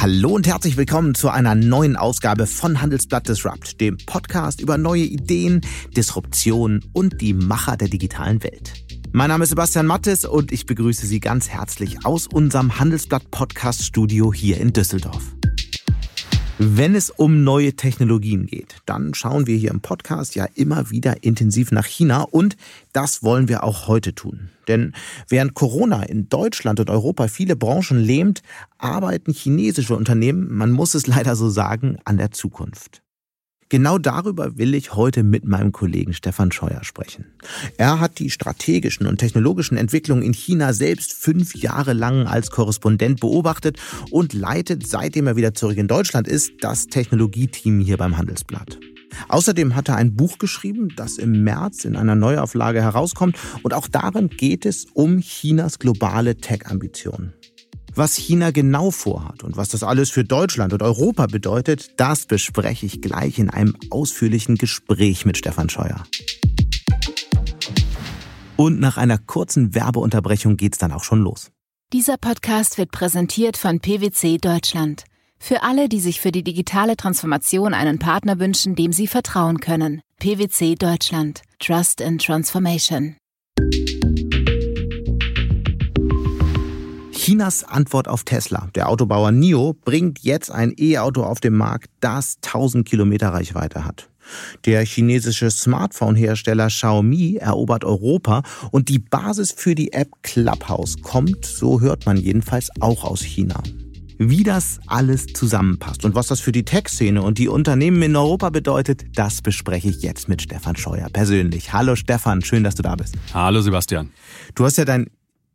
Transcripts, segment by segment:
Hallo und herzlich willkommen zu einer neuen Ausgabe von Handelsblatt Disrupt, dem Podcast über neue Ideen, Disruption und die Macher der digitalen Welt. Mein Name ist Sebastian Mattes und ich begrüße Sie ganz herzlich aus unserem Handelsblatt Podcast Studio hier in Düsseldorf. Wenn es um neue Technologien geht, dann schauen wir hier im Podcast ja immer wieder intensiv nach China und das wollen wir auch heute tun. Denn während Corona in Deutschland und Europa viele Branchen lähmt, arbeiten chinesische Unternehmen, man muss es leider so sagen, an der Zukunft. Genau darüber will ich heute mit meinem Kollegen Stefan Scheuer sprechen. Er hat die strategischen und technologischen Entwicklungen in China selbst fünf Jahre lang als Korrespondent beobachtet und leitet, seitdem er wieder zurück in Deutschland ist, das Technologieteam hier beim Handelsblatt. Außerdem hat er ein Buch geschrieben, das im März in einer Neuauflage herauskommt und auch darin geht es um Chinas globale Tech-Ambitionen. Was China genau vorhat und was das alles für Deutschland und Europa bedeutet, das bespreche ich gleich in einem ausführlichen Gespräch mit Stefan Scheuer. Und nach einer kurzen Werbeunterbrechung geht's dann auch schon los. Dieser Podcast wird präsentiert von PwC Deutschland. Für alle, die sich für die digitale Transformation einen Partner wünschen, dem sie vertrauen können. PwC Deutschland. Trust in Transformation. Chinas Antwort auf Tesla. Der Autobauer NIO bringt jetzt ein E-Auto auf den Markt, das 1000 Kilometer Reichweite hat. Der chinesische Smartphone-Hersteller Xiaomi erobert Europa und die Basis für die App Clubhouse kommt, so hört man jedenfalls, auch aus China. Wie das alles zusammenpasst und was das für die Tech-Szene und die Unternehmen in Europa bedeutet, das bespreche ich jetzt mit Stefan Scheuer persönlich. Hallo Stefan, schön, dass du da bist. Hallo Sebastian. Du hast ja dein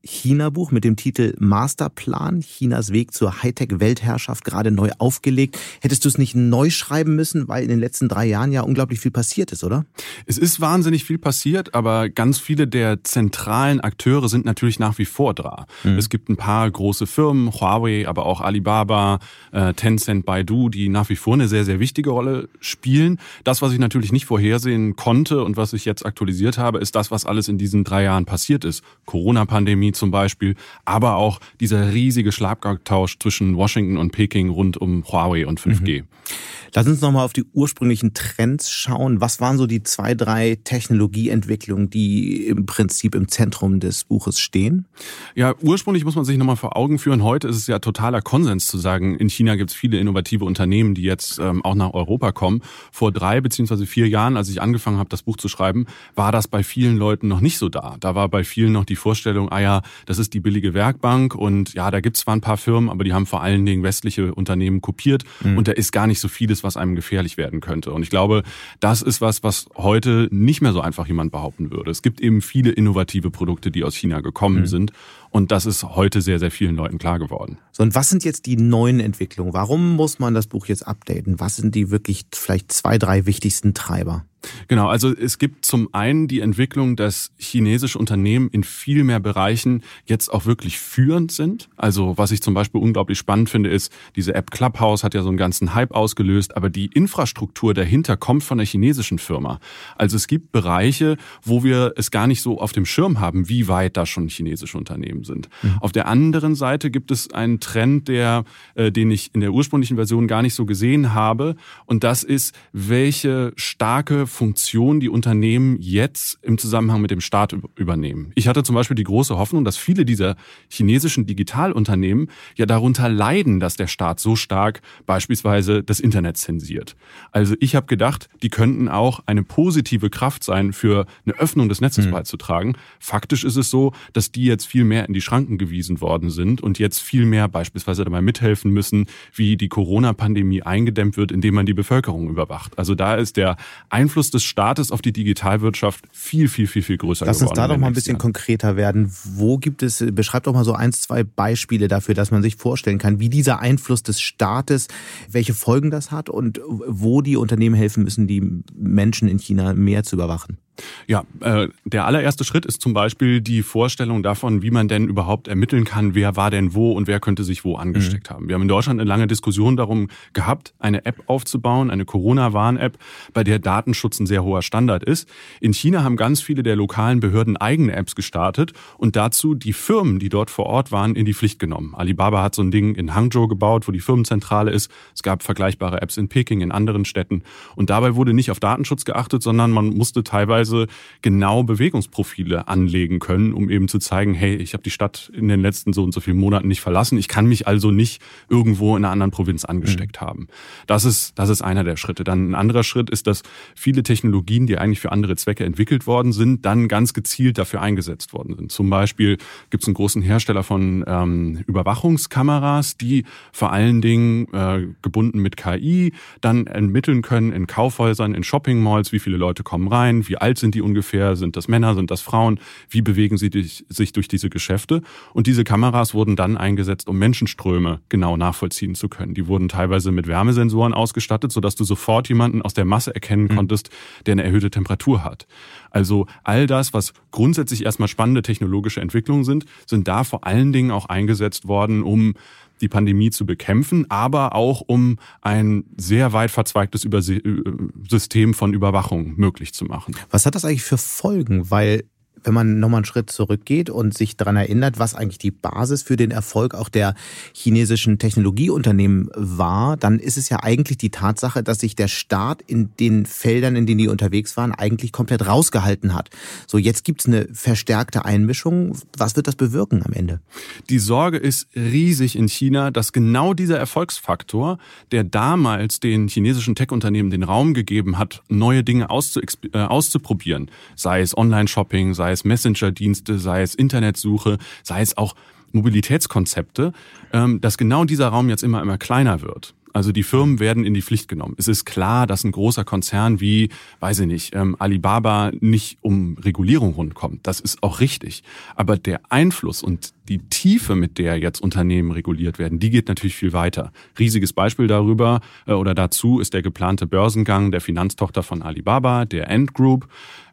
China-Buch mit dem Titel Masterplan, Chinas Weg zur Hightech-Weltherrschaft gerade neu aufgelegt. Hättest du es nicht neu schreiben müssen, weil in den letzten drei Jahren ja unglaublich viel passiert ist, oder? Es ist wahnsinnig viel passiert, aber ganz viele der zentralen Akteure sind natürlich nach wie vor da. Mhm. Es gibt ein paar große Firmen, Huawei, aber auch Alibaba, äh, Tencent, Baidu, die nach wie vor eine sehr, sehr wichtige Rolle spielen. Das, was ich natürlich nicht vorhersehen konnte und was ich jetzt aktualisiert habe, ist das, was alles in diesen drei Jahren passiert ist. Corona-Pandemie, zum Beispiel, aber auch dieser riesige Schlagabtausch zwischen Washington und Peking rund um Huawei und 5G. Mhm. Lass uns nochmal auf die ursprünglichen Trends schauen. Was waren so die zwei, drei Technologieentwicklungen, die im Prinzip im Zentrum des Buches stehen? Ja, ursprünglich muss man sich nochmal vor Augen führen. Heute ist es ja totaler Konsens zu sagen, in China gibt es viele innovative Unternehmen, die jetzt ähm, auch nach Europa kommen. Vor drei beziehungsweise vier Jahren, als ich angefangen habe, das Buch zu schreiben, war das bei vielen Leuten noch nicht so da. Da war bei vielen noch die Vorstellung, ah ja, das ist die billige Werkbank und ja, da gibt es zwar ein paar Firmen, aber die haben vor allen Dingen westliche Unternehmen kopiert mhm. und da ist gar nicht so vieles, was einem gefährlich werden könnte. Und ich glaube, das ist was, was heute nicht mehr so einfach jemand behaupten würde. Es gibt eben viele innovative Produkte, die aus China gekommen mhm. sind. Und das ist heute sehr, sehr vielen Leuten klar geworden. So, und was sind jetzt die neuen Entwicklungen? Warum muss man das Buch jetzt updaten? Was sind die wirklich vielleicht zwei, drei wichtigsten Treiber? Genau, also es gibt zum einen die Entwicklung, dass chinesische Unternehmen in viel mehr Bereichen jetzt auch wirklich führend sind. Also was ich zum Beispiel unglaublich spannend finde, ist, diese App Clubhouse hat ja so einen ganzen Hype ausgelöst, aber die Infrastruktur dahinter kommt von der chinesischen Firma. Also es gibt Bereiche, wo wir es gar nicht so auf dem Schirm haben, wie weit da schon chinesische Unternehmen sind. Mhm. Auf der anderen Seite gibt es einen Trend, der, äh, den ich in der ursprünglichen Version gar nicht so gesehen habe, und das ist, welche starke Funktion die Unternehmen jetzt im Zusammenhang mit dem Staat übernehmen. Ich hatte zum Beispiel die große Hoffnung, dass viele dieser chinesischen Digitalunternehmen ja darunter leiden, dass der Staat so stark beispielsweise das Internet zensiert. Also ich habe gedacht, die könnten auch eine positive Kraft sein, für eine Öffnung des Netzes mhm. beizutragen. Faktisch ist es so, dass die jetzt viel mehr in die Schranken gewiesen worden sind und jetzt viel mehr beispielsweise dabei mithelfen müssen, wie die Corona-Pandemie eingedämmt wird, indem man die Bevölkerung überwacht. Also da ist der Einfluss des Staates auf die Digitalwirtschaft viel, viel, viel, viel größer Lass geworden. Lass uns da doch mal ein bisschen Jahren. konkreter werden. Wo gibt es, beschreibt doch mal so eins, zwei Beispiele dafür, dass man sich vorstellen kann, wie dieser Einfluss des Staates, welche Folgen das hat und wo die Unternehmen helfen müssen, die Menschen in China mehr zu überwachen. Ja, äh, der allererste Schritt ist zum Beispiel die Vorstellung davon, wie man denn überhaupt ermitteln kann, wer war denn wo und wer könnte sich wo angesteckt mhm. haben. Wir haben in Deutschland eine lange Diskussion darum gehabt, eine App aufzubauen, eine Corona-Warn-App, bei der Datenschutz ein sehr hoher Standard ist. In China haben ganz viele der lokalen Behörden eigene Apps gestartet und dazu die Firmen, die dort vor Ort waren, in die Pflicht genommen. Alibaba hat so ein Ding in Hangzhou gebaut, wo die Firmenzentrale ist. Es gab vergleichbare Apps in Peking, in anderen Städten. Und dabei wurde nicht auf Datenschutz geachtet, sondern man musste teilweise genau Bewegungsprofile anlegen können, um eben zu zeigen, hey, ich habe die Stadt in den letzten so und so vielen Monaten nicht verlassen. Ich kann mich also nicht irgendwo in einer anderen Provinz angesteckt mhm. haben. Das ist, das ist einer der Schritte. Dann ein anderer Schritt ist, dass viele Technologien, die eigentlich für andere Zwecke entwickelt worden sind, dann ganz gezielt dafür eingesetzt worden sind. Zum Beispiel gibt es einen großen Hersteller von ähm, Überwachungskameras, die vor allen Dingen äh, gebunden mit KI dann ermitteln können in Kaufhäusern, in Shoppingmalls, wie viele Leute kommen rein, wie alt sind die ungefähr, sind das Männer, sind das Frauen, wie bewegen sie sich durch diese Geschäfte. Und diese Kameras wurden dann eingesetzt, um Menschenströme genau nachvollziehen zu können. Die wurden teilweise mit Wärmesensoren ausgestattet, sodass du sofort jemanden aus der Masse erkennen mhm. konntest, der eine erhöhte Temperatur hat. Also all das, was grundsätzlich erstmal spannende technologische Entwicklungen sind, sind da vor allen Dingen auch eingesetzt worden, um die Pandemie zu bekämpfen, aber auch um ein sehr weit verzweigtes äh, System von Überwachung möglich zu machen. Was hat das eigentlich für Folgen? Weil wenn man nochmal einen Schritt zurückgeht und sich daran erinnert, was eigentlich die Basis für den Erfolg auch der chinesischen Technologieunternehmen war, dann ist es ja eigentlich die Tatsache, dass sich der Staat in den Feldern, in denen die unterwegs waren, eigentlich komplett rausgehalten hat. So, jetzt gibt's eine verstärkte Einmischung. Was wird das bewirken am Ende? Die Sorge ist riesig in China, dass genau dieser Erfolgsfaktor, der damals den chinesischen Tech-Unternehmen den Raum gegeben hat, neue Dinge äh, auszuprobieren, sei es Online-Shopping, sei es Messenger-Dienste, sei es Internetsuche, sei es auch Mobilitätskonzepte, ähm, dass genau dieser Raum jetzt immer, immer kleiner wird. Also die Firmen werden in die Pflicht genommen. Es ist klar, dass ein großer Konzern wie, weiß ich nicht, ähm, Alibaba nicht um Regulierung rundkommt. Das ist auch richtig. Aber der Einfluss und die Tiefe, mit der jetzt Unternehmen reguliert werden, die geht natürlich viel weiter. Riesiges Beispiel darüber äh, oder dazu ist der geplante Börsengang der Finanztochter von Alibaba, der Ant Group,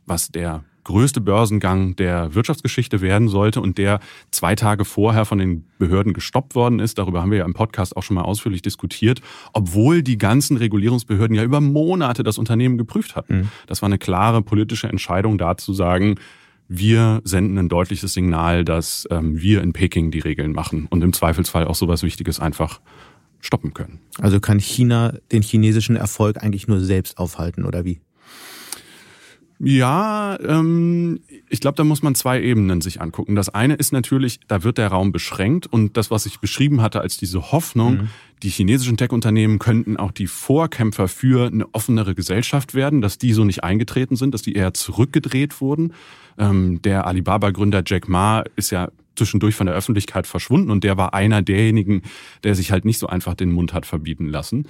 was der größte Börsengang der Wirtschaftsgeschichte werden sollte und der zwei Tage vorher von den Behörden gestoppt worden ist. Darüber haben wir ja im Podcast auch schon mal ausführlich diskutiert, obwohl die ganzen Regulierungsbehörden ja über Monate das Unternehmen geprüft hatten. Mhm. Das war eine klare politische Entscheidung, da zu sagen, wir senden ein deutliches Signal, dass ähm, wir in Peking die Regeln machen und im Zweifelsfall auch sowas Wichtiges einfach stoppen können. Also kann China den chinesischen Erfolg eigentlich nur selbst aufhalten oder wie? Ja, ähm, ich glaube, da muss man zwei Ebenen sich angucken. Das eine ist natürlich, da wird der Raum beschränkt und das, was ich beschrieben hatte als diese Hoffnung, mhm. die chinesischen Tech-Unternehmen könnten auch die Vorkämpfer für eine offenere Gesellschaft werden, dass die so nicht eingetreten sind, dass die eher zurückgedreht wurden. Ähm, der Alibaba-Gründer Jack Ma ist ja zwischendurch von der Öffentlichkeit verschwunden und der war einer derjenigen, der sich halt nicht so einfach den Mund hat verbieten lassen.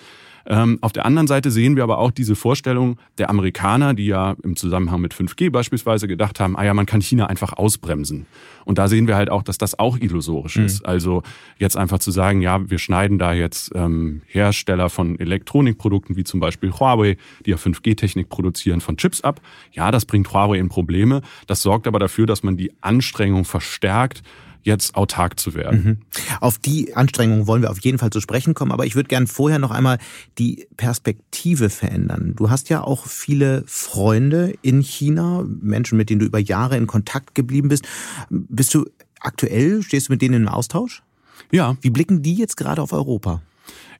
Ähm, auf der anderen Seite sehen wir aber auch diese Vorstellung der Amerikaner, die ja im Zusammenhang mit 5G beispielsweise gedacht haben, ah ja, man kann China einfach ausbremsen. Und da sehen wir halt auch, dass das auch illusorisch mhm. ist. Also jetzt einfach zu sagen, ja, wir schneiden da jetzt ähm, Hersteller von Elektronikprodukten wie zum Beispiel Huawei, die ja 5G-Technik produzieren, von Chips ab. Ja, das bringt Huawei in Probleme. Das sorgt aber dafür, dass man die Anstrengung verstärkt, jetzt autark zu werden. Mhm. Auf die Anstrengungen wollen wir auf jeden Fall zu sprechen kommen, aber ich würde gern vorher noch einmal die Perspektive verändern. Du hast ja auch viele Freunde in China, Menschen, mit denen du über Jahre in Kontakt geblieben bist. Bist du aktuell, stehst du mit denen im Austausch? Ja. Wie blicken die jetzt gerade auf Europa?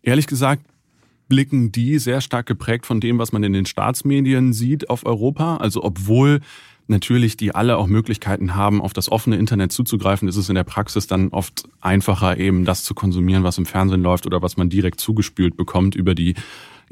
Ehrlich gesagt, blicken die sehr stark geprägt von dem, was man in den Staatsmedien sieht auf Europa. Also obwohl natürlich die alle auch Möglichkeiten haben, auf das offene Internet zuzugreifen, ist es in der Praxis dann oft einfacher, eben das zu konsumieren, was im Fernsehen läuft oder was man direkt zugespült bekommt über die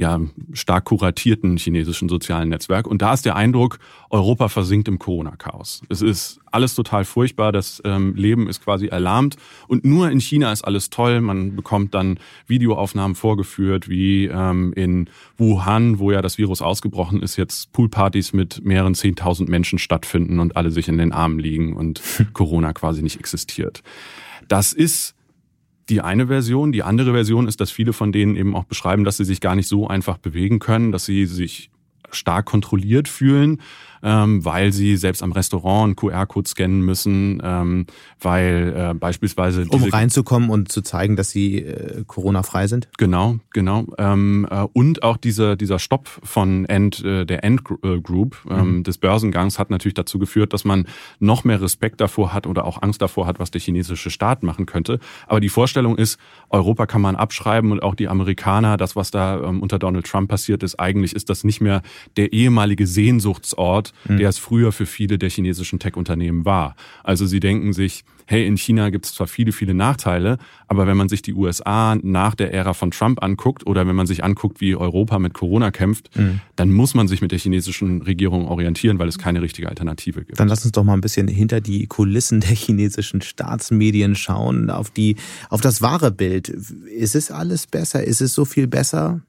ja, stark kuratierten chinesischen sozialen Netzwerk. Und da ist der Eindruck, Europa versinkt im Corona-Chaos. Es ist alles total furchtbar, das ähm, Leben ist quasi erlahmt und nur in China ist alles toll. Man bekommt dann Videoaufnahmen vorgeführt, wie ähm, in Wuhan, wo ja das Virus ausgebrochen ist, jetzt Poolpartys mit mehreren zehntausend Menschen stattfinden und alle sich in den Armen liegen und Corona quasi nicht existiert. Das ist die eine Version. Die andere Version ist, dass viele von denen eben auch beschreiben, dass sie sich gar nicht so einfach bewegen können, dass sie sich stark kontrolliert fühlen ähm, weil sie selbst am Restaurant einen QR-Code scannen müssen, ähm, weil äh, beispielsweise um reinzukommen und zu zeigen, dass sie äh, Corona-frei sind. Genau, genau. Ähm, äh, und auch diese, dieser Stopp von End, äh, der End Group ähm, mhm. des Börsengangs hat natürlich dazu geführt, dass man noch mehr Respekt davor hat oder auch Angst davor hat, was der chinesische Staat machen könnte. Aber die Vorstellung ist, Europa kann man abschreiben und auch die Amerikaner, das, was da ähm, unter Donald Trump passiert ist, eigentlich ist das nicht mehr der ehemalige Sehnsuchtsort mhm. der es früher für viele der chinesischen Tech-Unternehmen war. Also sie denken sich, hey, in China gibt es zwar viele, viele Nachteile, aber wenn man sich die USA nach der Ära von Trump anguckt oder wenn man sich anguckt, wie Europa mit Corona kämpft, mhm. dann muss man sich mit der chinesischen Regierung orientieren, weil es keine richtige Alternative gibt. Dann lass uns doch mal ein bisschen hinter die Kulissen der chinesischen Staatsmedien schauen, auf die, auf das wahre Bild. Ist es alles besser? Ist es so viel besser?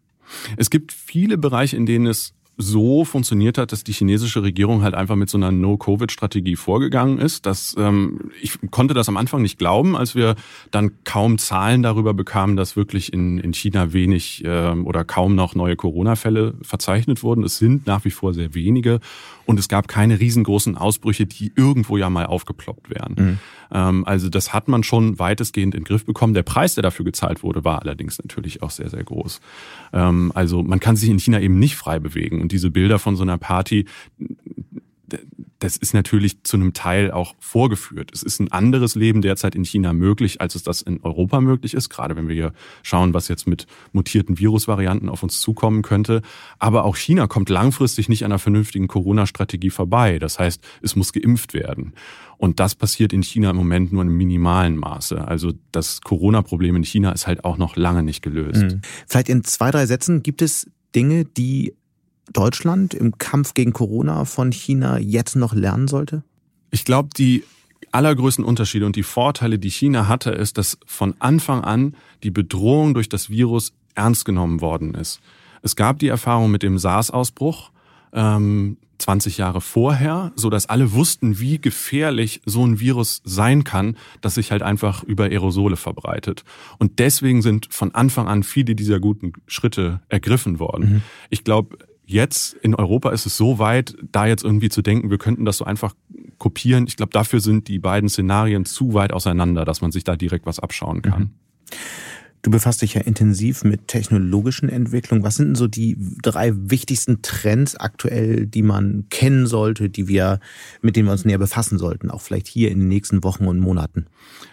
Es gibt viele Bereiche, in denen es so funktioniert hat, dass die chinesische Regierung halt einfach mit so einer No-Covid-Strategie vorgegangen ist. Das, ähm, ich konnte das am Anfang nicht glauben, als wir dann kaum Zahlen darüber bekamen, dass wirklich in, in China wenig ähm, oder kaum noch neue Corona-Fälle verzeichnet wurden. Es sind nach wie vor sehr wenige und es gab keine riesengroßen Ausbrüche, die irgendwo ja mal aufgeploppt wären. Mhm. Ähm, also das hat man schon weitestgehend in den Griff bekommen. Der Preis, der dafür gezahlt wurde, war allerdings natürlich auch sehr, sehr groß. Ähm, also man kann sich in China eben nicht frei bewegen. Und diese Bilder von so einer Party, das ist natürlich zu einem Teil auch vorgeführt. Es ist ein anderes Leben derzeit in China möglich, als es das in Europa möglich ist, gerade wenn wir hier schauen, was jetzt mit mutierten Virusvarianten auf uns zukommen könnte. Aber auch China kommt langfristig nicht an einer vernünftigen Corona-Strategie vorbei. Das heißt, es muss geimpft werden. Und das passiert in China im Moment nur in minimalen Maße. Also das Corona-Problem in China ist halt auch noch lange nicht gelöst. Mhm. Vielleicht in zwei, drei Sätzen gibt es Dinge, die Deutschland im Kampf gegen Corona von China jetzt noch lernen sollte? Ich glaube, die allergrößten Unterschiede und die Vorteile, die China hatte, ist, dass von Anfang an die Bedrohung durch das Virus ernst genommen worden ist. Es gab die Erfahrung mit dem SARS-Ausbruch ähm, 20 Jahre vorher, so dass alle wussten, wie gefährlich so ein Virus sein kann, das sich halt einfach über Aerosole verbreitet. Und deswegen sind von Anfang an viele dieser guten Schritte ergriffen worden. Mhm. Ich glaube, Jetzt in Europa ist es so weit, da jetzt irgendwie zu denken, wir könnten das so einfach kopieren. Ich glaube, dafür sind die beiden Szenarien zu weit auseinander, dass man sich da direkt was abschauen kann. Mhm. Du befasst dich ja intensiv mit technologischen Entwicklungen. Was sind denn so die drei wichtigsten Trends aktuell, die man kennen sollte, die wir, mit denen wir uns näher befassen sollten, auch vielleicht hier in den nächsten Wochen und Monaten?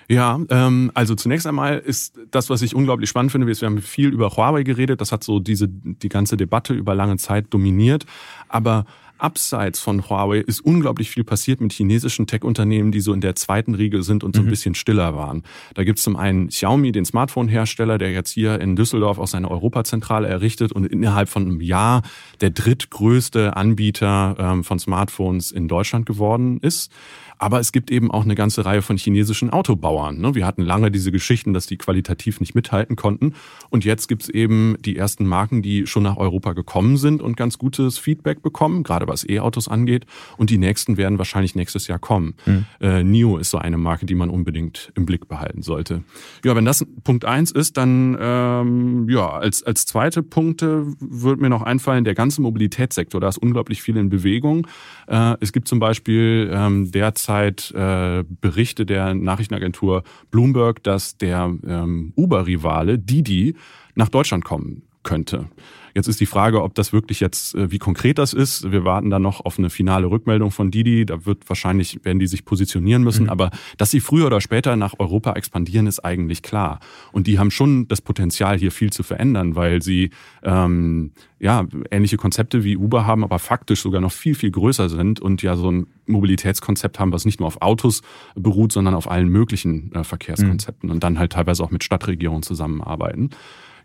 Ja, ähm, also zunächst einmal ist das, was ich unglaublich spannend finde, wir haben viel über Huawei geredet, das hat so diese die ganze Debatte über lange Zeit dominiert, aber abseits von Huawei ist unglaublich viel passiert mit chinesischen Tech-Unternehmen, die so in der zweiten Riege sind und so ein mhm. bisschen stiller waren. Da gibt es zum einen Xiaomi, den Smartphone-Hersteller, der jetzt hier in Düsseldorf auch seine Europazentrale errichtet und innerhalb von einem Jahr der drittgrößte Anbieter ähm, von Smartphones in Deutschland geworden ist. Aber es gibt eben auch eine ganze Reihe von chinesischen Autobauern. Ne? Wir hatten lange diese Geschichten, dass die qualitativ nicht mithalten konnten. Und jetzt gibt es eben die ersten Marken, die schon nach Europa gekommen sind und ganz gutes Feedback bekommen, gerade was E-Autos angeht. Und die nächsten werden wahrscheinlich nächstes Jahr kommen. Mhm. Äh, NIO ist so eine Marke, die man unbedingt im Blick behalten sollte. Ja, wenn das Punkt eins ist, dann ähm, ja, als, als zweite Punkte würde mir noch einfallen, der ganze Mobilitätssektor, da ist unglaublich viel in Bewegung. Äh, es gibt zum Beispiel ähm, derzeit Zeit äh, Berichte der Nachrichtenagentur Bloomberg, dass der ähm, Uber-Rivale Didi nach Deutschland kommen könnte. Jetzt ist die Frage, ob das wirklich jetzt, äh, wie konkret das ist. Wir warten dann noch auf eine finale Rückmeldung von Didi. Da wird wahrscheinlich, werden die sich positionieren müssen. Mhm. Aber dass sie früher oder später nach Europa expandieren, ist eigentlich klar. Und die haben schon das Potenzial, hier viel zu verändern, weil sie ähm, ja ähnliche Konzepte wie Uber haben, aber faktisch sogar noch viel, viel größer sind und ja so ein Mobilitätskonzept haben, was nicht nur auf Autos beruht, sondern auf allen möglichen äh, Verkehrskonzepten mhm. und dann halt teilweise auch mit Stadtregierungen zusammenarbeiten.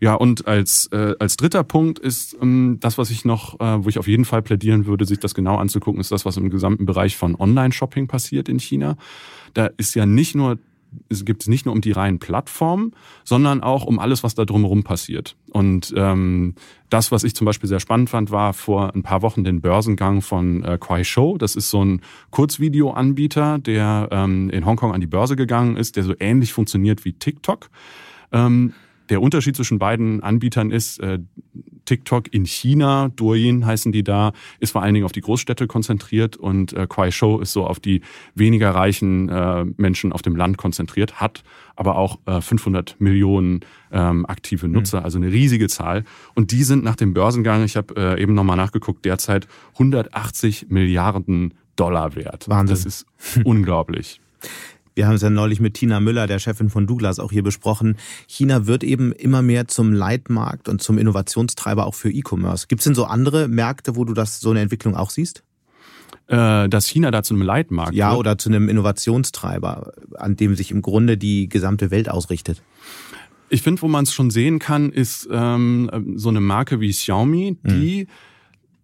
Ja, und als, äh, als dritter Punkt ist ähm, das, was ich noch, äh, wo ich auf jeden Fall plädieren würde, sich das genau anzugucken, ist das, was im gesamten Bereich von Online-Shopping passiert in China. Da ist ja nicht nur es gibt es nicht nur um die reinen Plattformen, sondern auch um alles, was da drumherum passiert. Und ähm, das, was ich zum Beispiel sehr spannend fand, war vor ein paar Wochen den Börsengang von äh, Kuaishou. Das ist so ein Kurzvideo-Anbieter, der ähm, in Hongkong an die Börse gegangen ist, der so ähnlich funktioniert wie TikTok. Ähm, der Unterschied zwischen beiden Anbietern ist, äh, TikTok in China, Douyin heißen die da, ist vor allen Dingen auf die Großstädte konzentriert und äh, Kuaishou ist so auf die weniger reichen äh, Menschen auf dem Land konzentriert, hat aber auch äh, 500 Millionen ähm, aktive mhm. Nutzer, mhm. also eine riesige Zahl. Und die sind nach dem Börsengang, ich habe äh, eben nochmal nachgeguckt, derzeit 180 Milliarden Dollar wert. Wahnsinn. Das ist unglaublich. Wir haben es ja neulich mit Tina Müller, der Chefin von Douglas, auch hier besprochen. China wird eben immer mehr zum Leitmarkt und zum Innovationstreiber auch für E-Commerce. Gibt es denn so andere Märkte, wo du das so eine Entwicklung auch siehst? Äh, dass China da zu einem Leitmarkt Ja, wird? oder zu einem Innovationstreiber, an dem sich im Grunde die gesamte Welt ausrichtet. Ich finde, wo man es schon sehen kann, ist ähm, so eine Marke wie Xiaomi, die mhm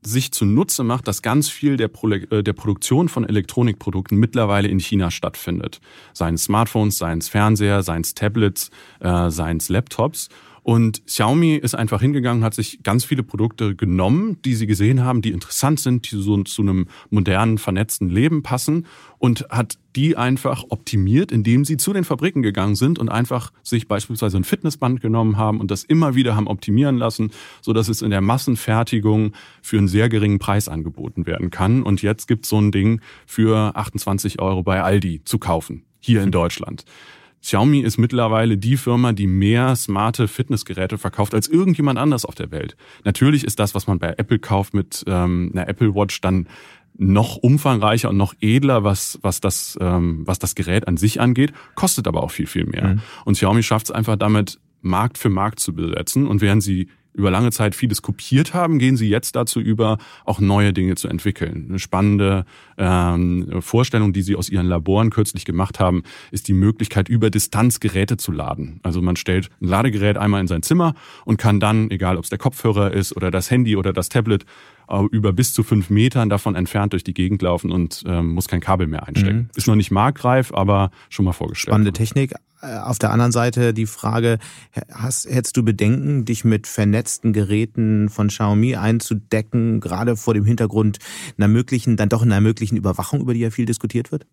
sich zunutze macht, dass ganz viel der, Pro äh, der Produktion von Elektronikprodukten mittlerweile in China stattfindet. Seien es Smartphones, seien Fernseher, seien Tablets, äh, seien Laptops. Und Xiaomi ist einfach hingegangen, hat sich ganz viele Produkte genommen, die sie gesehen haben, die interessant sind, die so zu einem modernen, vernetzten Leben passen und hat die einfach optimiert, indem sie zu den Fabriken gegangen sind und einfach sich beispielsweise ein Fitnessband genommen haben und das immer wieder haben optimieren lassen, so dass es in der Massenfertigung für einen sehr geringen Preis angeboten werden kann. Und jetzt gibt's so ein Ding für 28 Euro bei Aldi zu kaufen, hier in Deutschland. Xiaomi ist mittlerweile die Firma, die mehr smarte Fitnessgeräte verkauft als irgendjemand anders auf der Welt. Natürlich ist das, was man bei Apple kauft mit ähm, einer Apple Watch, dann noch umfangreicher und noch edler, was, was, das, ähm, was das Gerät an sich angeht, kostet aber auch viel, viel mehr. Mhm. Und Xiaomi schafft es einfach damit, Markt für Markt zu besetzen. Und während sie über lange Zeit vieles kopiert haben, gehen sie jetzt dazu über, auch neue Dinge zu entwickeln. Eine spannende ähm, Vorstellung, die sie aus ihren Laboren kürzlich gemacht haben, ist die Möglichkeit, über Distanz Geräte zu laden. Also man stellt ein Ladegerät einmal in sein Zimmer und kann dann, egal ob es der Kopfhörer ist oder das Handy oder das Tablet, über bis zu fünf Metern davon entfernt durch die Gegend laufen und ähm, muss kein Kabel mehr einstecken. Mhm. Ist noch nicht marktreif, aber schon mal vorgestellt. Spannende Technik. Äh, auf der anderen Seite die Frage, hast, hättest du Bedenken, dich mit vernetzten Geräten von Xiaomi einzudecken, gerade vor dem Hintergrund einer möglichen, dann doch einer möglichen Überwachung, über die ja viel diskutiert wird?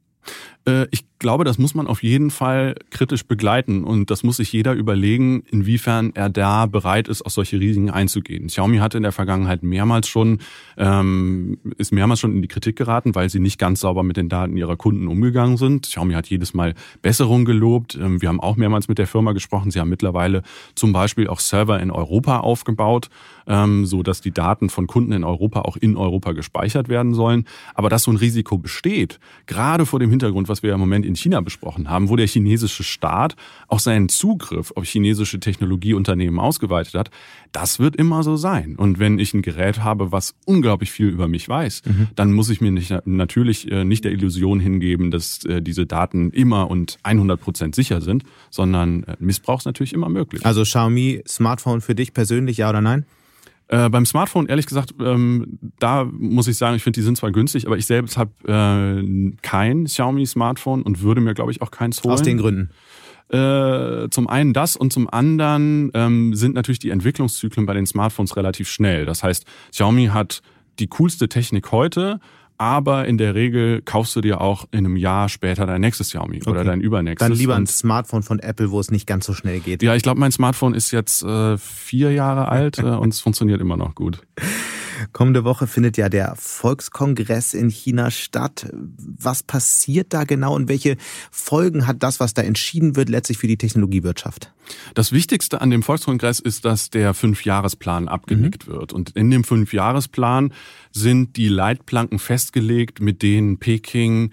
Äh, ich glaube, das muss man auf jeden Fall kritisch begleiten und das muss sich jeder überlegen, inwiefern er da bereit ist, auf solche Risiken einzugehen. Xiaomi hatte in der Vergangenheit mehrmals schon, ähm, ist mehrmals schon in die Kritik geraten, weil sie nicht ganz sauber mit den Daten ihrer Kunden umgegangen sind. Xiaomi hat jedes Mal Besserung gelobt. Ähm, wir haben auch mehrmals mit der Firma gesprochen. Sie haben mittlerweile zum Beispiel auch Server in Europa aufgebaut, ähm, so dass die Daten von Kunden in Europa auch in Europa gespeichert werden sollen. Aber dass so ein Risiko besteht, gerade vor dem Hintergrund, was wir im Moment in China besprochen haben, wo der chinesische Staat auch seinen Zugriff auf chinesische Technologieunternehmen ausgeweitet hat, das wird immer so sein. Und wenn ich ein Gerät habe, was unglaublich viel über mich weiß, mhm. dann muss ich mir nicht, natürlich äh, nicht der Illusion hingeben, dass äh, diese Daten immer und 100 Prozent sicher sind, sondern äh, Missbrauch ist natürlich immer möglich. Also Xiaomi Smartphone für dich persönlich, ja oder nein? Äh, beim Smartphone, ehrlich gesagt, ähm, da muss ich sagen, ich finde, die sind zwar günstig, aber ich selbst habe äh, kein Xiaomi-Smartphone und würde mir, glaube ich, auch keins holen. Aus den Gründen. Äh, zum einen das und zum anderen ähm, sind natürlich die Entwicklungszyklen bei den Smartphones relativ schnell. Das heißt, Xiaomi hat die coolste Technik heute, aber in der Regel kaufst du dir auch in einem Jahr später dein nächstes Xiaomi okay. oder dein übernächstes. Dann lieber ein Smartphone von Apple, wo es nicht ganz so schnell geht. Ja, ich glaube, mein Smartphone ist jetzt äh, vier Jahre alt äh, und es funktioniert immer noch gut. Kommende Woche findet ja der Volkskongress in China statt. Was passiert da genau und welche Folgen hat das, was da entschieden wird, letztlich für die Technologiewirtschaft? Das Wichtigste an dem Volkskongress ist, dass der Fünfjahresplan abgenickt mhm. wird. Und in dem Fünfjahresplan sind die Leitplanken festgelegt, mit denen Peking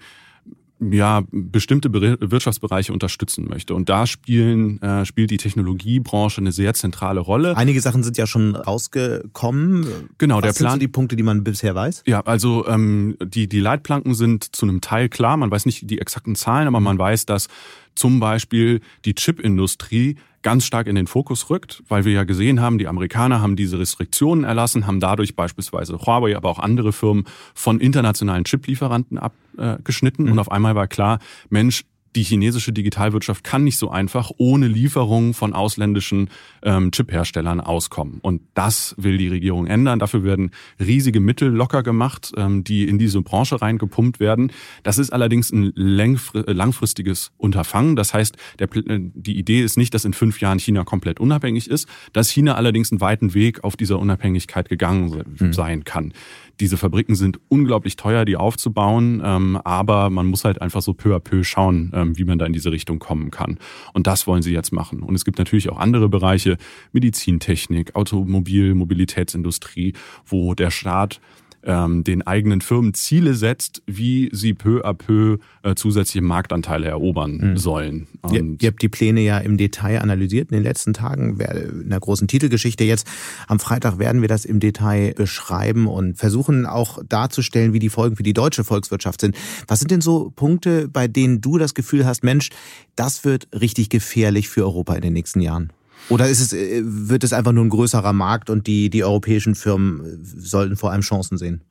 ja bestimmte Wirtschaftsbereiche unterstützen möchte. Und da spielen, äh, spielt die Technologiebranche eine sehr zentrale Rolle. Einige Sachen sind ja schon rausgekommen. Genau, Was der Plan. sind so die Punkte, die man bisher weiß? Ja, also ähm, die, die Leitplanken sind zu einem Teil klar. Man weiß nicht die exakten Zahlen, aber man weiß, dass zum Beispiel die Chipindustrie ganz stark in den Fokus rückt, weil wir ja gesehen haben, die Amerikaner haben diese Restriktionen erlassen, haben dadurch beispielsweise Huawei, aber auch andere Firmen von internationalen Chiplieferanten abgeschnitten. Mhm. Und auf einmal war klar, Mensch, die chinesische Digitalwirtschaft kann nicht so einfach ohne Lieferung von ausländischen ähm, Chipherstellern auskommen. Und das will die Regierung ändern. Dafür werden riesige Mittel locker gemacht, ähm, die in diese Branche reingepumpt werden. Das ist allerdings ein langfristiges Unterfangen. Das heißt, der, die Idee ist nicht, dass in fünf Jahren China komplett unabhängig ist, dass China allerdings einen weiten Weg auf dieser Unabhängigkeit gegangen hm. sein kann. Diese Fabriken sind unglaublich teuer, die aufzubauen, ähm, aber man muss halt einfach so peu à peu schauen, ähm, wie man da in diese Richtung kommen kann. Und das wollen sie jetzt machen. Und es gibt natürlich auch andere Bereiche, Medizintechnik, Automobil, Mobilitätsindustrie, wo der Staat ähm, den eigenen Firmen Ziele setzt, wie sie peu à peu äh, zusätzliche Marktanteile erobern mhm. sollen. Und ihr, habt die Pläne ja im Detail analysiert in den letzten Tagen, in der großen Titelgeschichte. Jetzt am Freitag werden wir das im Detail beschreiben und versuchen auch darzustellen, wie die Folgen für die deutsche Volkswirtschaft sind. Was sind denn so Punkte, bei denen du das Gefühl hast, Mensch, das wird richtig gefährlich für Europa in den nächsten Jahren? Oder ist es, äh, wird es einfach nur ein größerer Markt und die, die europäischen Firmen äh, sollten vor allem Chancen sehen?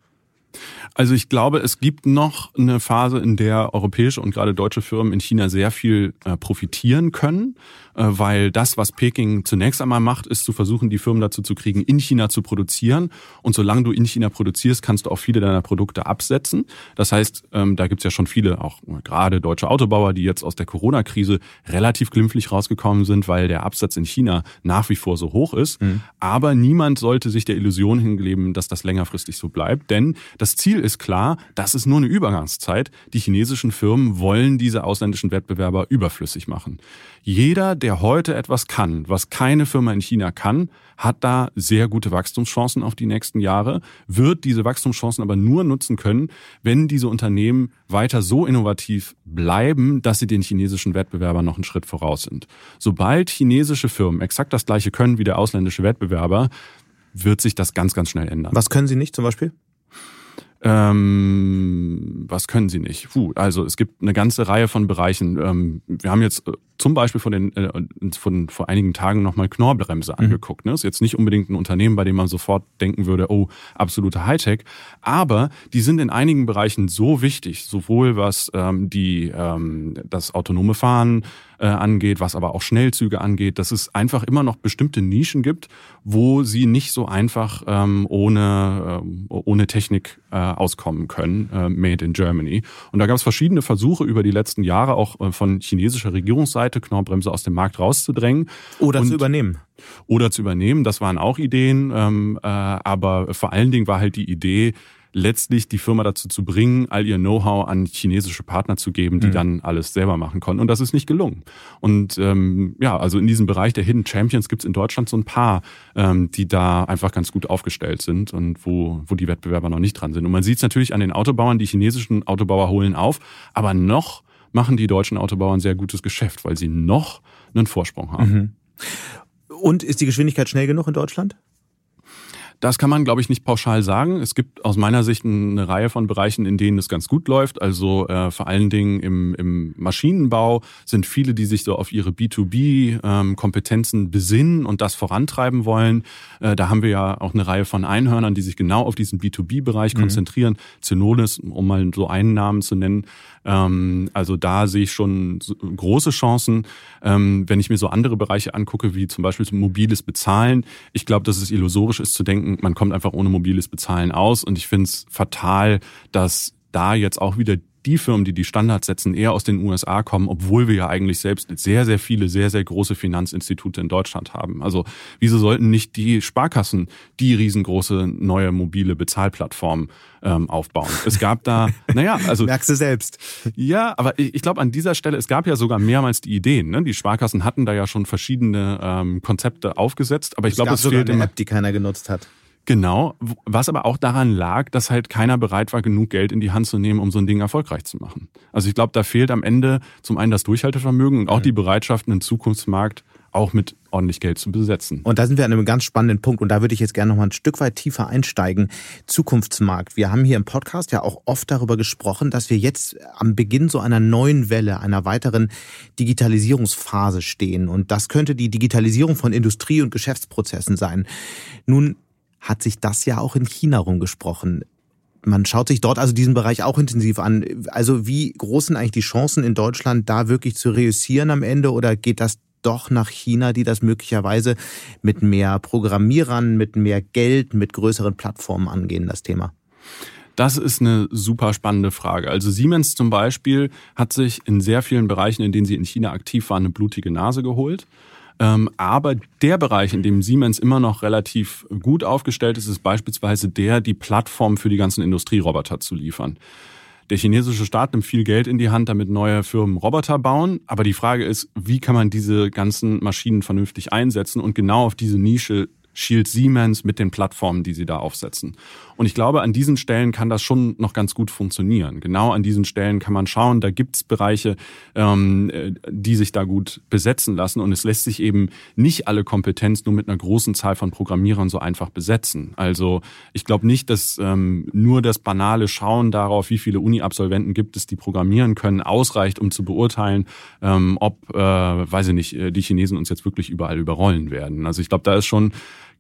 Also ich glaube, es gibt noch eine Phase, in der europäische und gerade deutsche Firmen in China sehr viel äh, profitieren können, weil das, was Peking zunächst einmal macht, ist zu versuchen, die Firmen dazu zu kriegen, in China zu produzieren. Und solange du in China produzierst, kannst du auch viele deiner Produkte absetzen. Das heißt, ähm, da gibt's ja schon viele, auch gerade deutsche Autobauer, die jetzt aus der Corona-Krise relativ glimpflich rausgekommen sind, weil der Absatz in China nach wie vor so hoch ist. Mhm. Aber niemand sollte sich der Illusion hingleben, dass das längerfristig so bleibt, denn das Ziel ist klar, das ist nur eine Übergangszeit. Die chinesischen Firmen wollen diese ausländischen Wettbewerber überflüssig machen. Jeder, der heute etwas kann, was keine Firma in China kann, hat da sehr gute Wachstumschancen auf die nächsten Jahre, wird diese Wachstumschancen aber nur nutzen können, wenn diese Unternehmen weiter so innovativ bleiben, dass sie den chinesischen Wettbewerbern noch einen Schritt voraus sind. Sobald chinesische Firmen exakt das gleiche können wie der ausländische Wettbewerber, wird sich das ganz, ganz schnell ändern. Was können sie nicht zum Beispiel? Ähm, was können sie nicht? Puh, also es gibt eine ganze Reihe von Bereichen. Ähm, wir haben jetzt äh, zum Beispiel von den äh, von vor einigen Tagen nochmal Knorrbremse mhm. angeguckt. Ne? Ist jetzt nicht unbedingt ein Unternehmen, bei dem man sofort denken würde, oh, absolute Hightech, aber die sind in einigen Bereichen so wichtig, sowohl was ähm, die ähm, das autonome Fahren äh, angeht, was aber auch Schnellzüge angeht, dass es einfach immer noch bestimmte Nischen gibt, wo sie nicht so einfach ähm, ohne, äh, ohne Technik äh, auskommen können, äh, made in Germany. Und da gab es verschiedene Versuche über die letzten Jahre auch äh, von chinesischer Regierungsseite, Knorrbremse aus dem Markt rauszudrängen. Oder Und, zu übernehmen. Oder zu übernehmen, das waren auch Ideen, ähm, äh, aber vor allen Dingen war halt die Idee, letztlich die Firma dazu zu bringen, all ihr Know-how an chinesische Partner zu geben, die mhm. dann alles selber machen konnten. Und das ist nicht gelungen. Und ähm, ja, also in diesem Bereich der Hidden Champions gibt es in Deutschland so ein paar, ähm, die da einfach ganz gut aufgestellt sind und wo, wo die Wettbewerber noch nicht dran sind. Und man sieht es natürlich an den Autobauern, die chinesischen Autobauer holen auf, aber noch machen die deutschen Autobauern sehr gutes Geschäft, weil sie noch einen Vorsprung haben. Mhm. Und ist die Geschwindigkeit schnell genug in Deutschland? Das kann man, glaube ich, nicht pauschal sagen. Es gibt aus meiner Sicht eine Reihe von Bereichen, in denen es ganz gut läuft. Also äh, vor allen Dingen im, im Maschinenbau sind viele, die sich so auf ihre B2B-Kompetenzen ähm, besinnen und das vorantreiben wollen. Äh, da haben wir ja auch eine Reihe von Einhörnern, die sich genau auf diesen B2B-Bereich mhm. konzentrieren. Zenonis, um mal so einen Namen zu nennen. Ähm, also da sehe ich schon große Chancen. Ähm, wenn ich mir so andere Bereiche angucke, wie zum Beispiel mobiles Bezahlen, ich glaube, dass es illusorisch ist zu denken, man kommt einfach ohne mobiles Bezahlen aus. Und ich finde es fatal, dass da jetzt auch wieder die Firmen, die die Standards setzen, eher aus den USA kommen, obwohl wir ja eigentlich selbst sehr, sehr viele, sehr, sehr große Finanzinstitute in Deutschland haben. Also wieso sollten nicht die Sparkassen die riesengroße neue mobile Bezahlplattform ähm, aufbauen? Es gab da, naja, also... Merkst du selbst. Ja, aber ich, ich glaube an dieser Stelle, es gab ja sogar mehrmals die Ideen. Ne? Die Sparkassen hatten da ja schon verschiedene ähm, Konzepte aufgesetzt, aber ich glaube, es, gab sogar eine App, die keiner genutzt hat. Genau, was aber auch daran lag, dass halt keiner bereit war, genug Geld in die Hand zu nehmen, um so ein Ding erfolgreich zu machen. Also ich glaube, da fehlt am Ende zum einen das Durchhaltevermögen und auch die Bereitschaft, einen Zukunftsmarkt auch mit ordentlich Geld zu besetzen. Und da sind wir an einem ganz spannenden Punkt und da würde ich jetzt gerne noch mal ein Stück weit tiefer einsteigen. Zukunftsmarkt. Wir haben hier im Podcast ja auch oft darüber gesprochen, dass wir jetzt am Beginn so einer neuen Welle, einer weiteren Digitalisierungsphase stehen und das könnte die Digitalisierung von Industrie und Geschäftsprozessen sein. Nun hat sich das ja auch in China rumgesprochen. man schaut sich dort also diesen Bereich auch intensiv an. Also wie groß sind eigentlich die Chancen in Deutschland, da wirklich zu reüssieren am Ende oder geht das doch nach China, die das möglicherweise mit mehr Programmierern, mit mehr Geld, mit größeren Plattformen angehen, das Thema? Das ist eine super spannende Frage. Also Siemens zum Beispiel hat sich in sehr vielen Bereichen, in denen sie in China aktiv waren, eine blutige Nase geholt. Ähm, aber der Bereich, in dem Siemens immer noch relativ gut aufgestellt ist, ist beispielsweise der, die Plattform für die ganzen Industrieroboter zu liefern. Der chinesische Staat nimmt viel Geld in die Hand, damit neue Firmen Roboter bauen. Aber die Frage ist, wie kann man diese ganzen Maschinen vernünftig einsetzen? Und genau auf diese Nische Shield Siemens mit den Plattformen, die sie da aufsetzen. Und ich glaube, an diesen Stellen kann das schon noch ganz gut funktionieren. Genau an diesen Stellen kann man schauen, da gibt's Bereiche, ähm, die sich da gut besetzen lassen. Und es lässt sich eben nicht alle Kompetenz nur mit einer großen Zahl von Programmierern so einfach besetzen. Also ich glaube nicht, dass ähm, nur das banale Schauen darauf, wie viele Uni-Absolventen gibt es, die programmieren können, ausreicht, um zu beurteilen, ähm, ob, äh, weiß ich nicht, äh, die Chinesen uns jetzt wirklich überall überrollen werden. Also ich glaube, da ist schon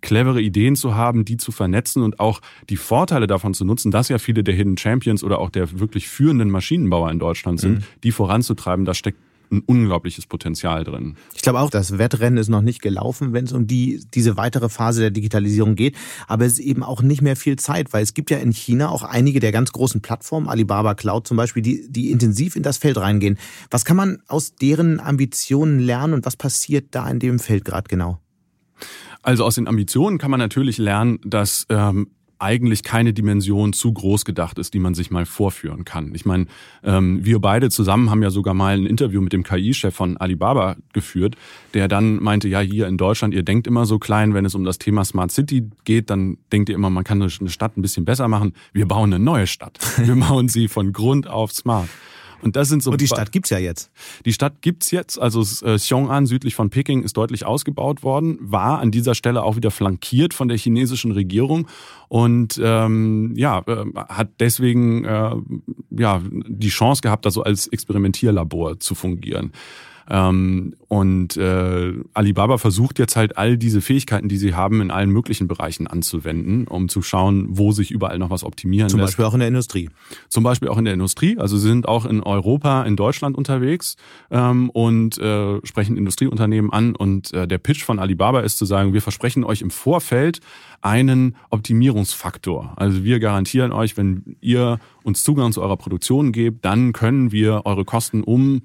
clevere Ideen zu haben, die zu vernetzen und auch die Vorteile davon zu nutzen, dass ja viele der Hidden Champions oder auch der wirklich führenden Maschinenbauer in Deutschland sind, mhm. die voranzutreiben, da steckt ein unglaubliches Potenzial drin. Ich glaube auch, das Wettrennen ist noch nicht gelaufen, wenn es um die, diese weitere Phase der Digitalisierung geht. Aber es ist eben auch nicht mehr viel Zeit, weil es gibt ja in China auch einige der ganz großen Plattformen, Alibaba Cloud zum Beispiel, die, die intensiv in das Feld reingehen. Was kann man aus deren Ambitionen lernen und was passiert da in dem Feld gerade genau? Also aus den Ambitionen kann man natürlich lernen, dass ähm, eigentlich keine Dimension zu groß gedacht ist, die man sich mal vorführen kann. Ich meine, ähm, wir beide zusammen haben ja sogar mal ein Interview mit dem KI-Chef von Alibaba geführt, der dann meinte, ja, hier in Deutschland, ihr denkt immer so klein, wenn es um das Thema Smart City geht, dann denkt ihr immer, man kann eine Stadt ein bisschen besser machen. Wir bauen eine neue Stadt. Wir bauen sie von Grund auf smart. Und das sind so. Und die Stadt gibt's ja jetzt. Die Stadt gibt's jetzt. Also äh, Xiong'an südlich von Peking ist deutlich ausgebaut worden, war an dieser Stelle auch wieder flankiert von der chinesischen Regierung und ähm, ja äh, hat deswegen äh, ja die Chance gehabt, da so als Experimentierlabor zu fungieren. Ähm, und äh, Alibaba versucht jetzt halt all diese Fähigkeiten, die sie haben, in allen möglichen Bereichen anzuwenden, um zu schauen, wo sich überall noch was optimieren Zum lässt. Beispiel auch in der Industrie. Zum Beispiel auch in der Industrie. Also sie sind auch in Europa, in Deutschland unterwegs ähm, und äh, sprechen Industrieunternehmen an. Und äh, der Pitch von Alibaba ist zu sagen, wir versprechen euch im Vorfeld einen Optimierungsfaktor. Also wir garantieren euch, wenn ihr uns Zugang zu eurer Produktion gebt, dann können wir eure Kosten um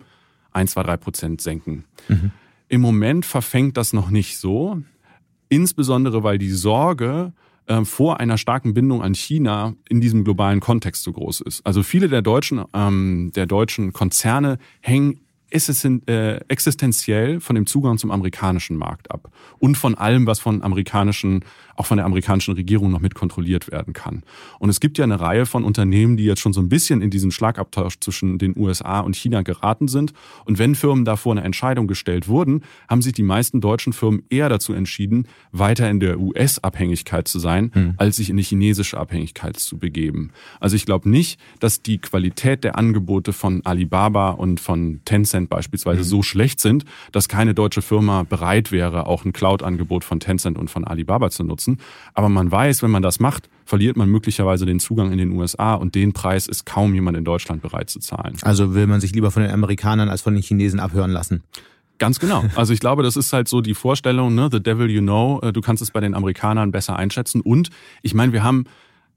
1, 2, 3 Prozent senken. Mhm. Im Moment verfängt das noch nicht so, insbesondere weil die Sorge äh, vor einer starken Bindung an China in diesem globalen Kontext so groß ist. Also viele der deutschen, ähm, der deutschen Konzerne hängen ist es äh, existenziell von dem Zugang zum amerikanischen Markt ab und von allem, was von amerikanischen, auch von der amerikanischen Regierung noch mit kontrolliert werden kann. Und es gibt ja eine Reihe von Unternehmen, die jetzt schon so ein bisschen in diesen Schlagabtausch zwischen den USA und China geraten sind. Und wenn Firmen davor eine Entscheidung gestellt wurden, haben sich die meisten deutschen Firmen eher dazu entschieden, weiter in der US-Abhängigkeit zu sein, hm. als sich in die chinesische Abhängigkeit zu begeben. Also ich glaube nicht, dass die Qualität der Angebote von Alibaba und von Tencent Tencent beispielsweise mhm. so schlecht sind, dass keine deutsche Firma bereit wäre, auch ein Cloud-Angebot von Tencent und von Alibaba zu nutzen. Aber man weiß, wenn man das macht, verliert man möglicherweise den Zugang in den USA und den Preis ist kaum jemand in Deutschland bereit zu zahlen. Also will man sich lieber von den Amerikanern als von den Chinesen abhören lassen. Ganz genau. Also ich glaube, das ist halt so die Vorstellung, ne, the devil you know, äh, du kannst es bei den Amerikanern besser einschätzen. Und ich meine, wir haben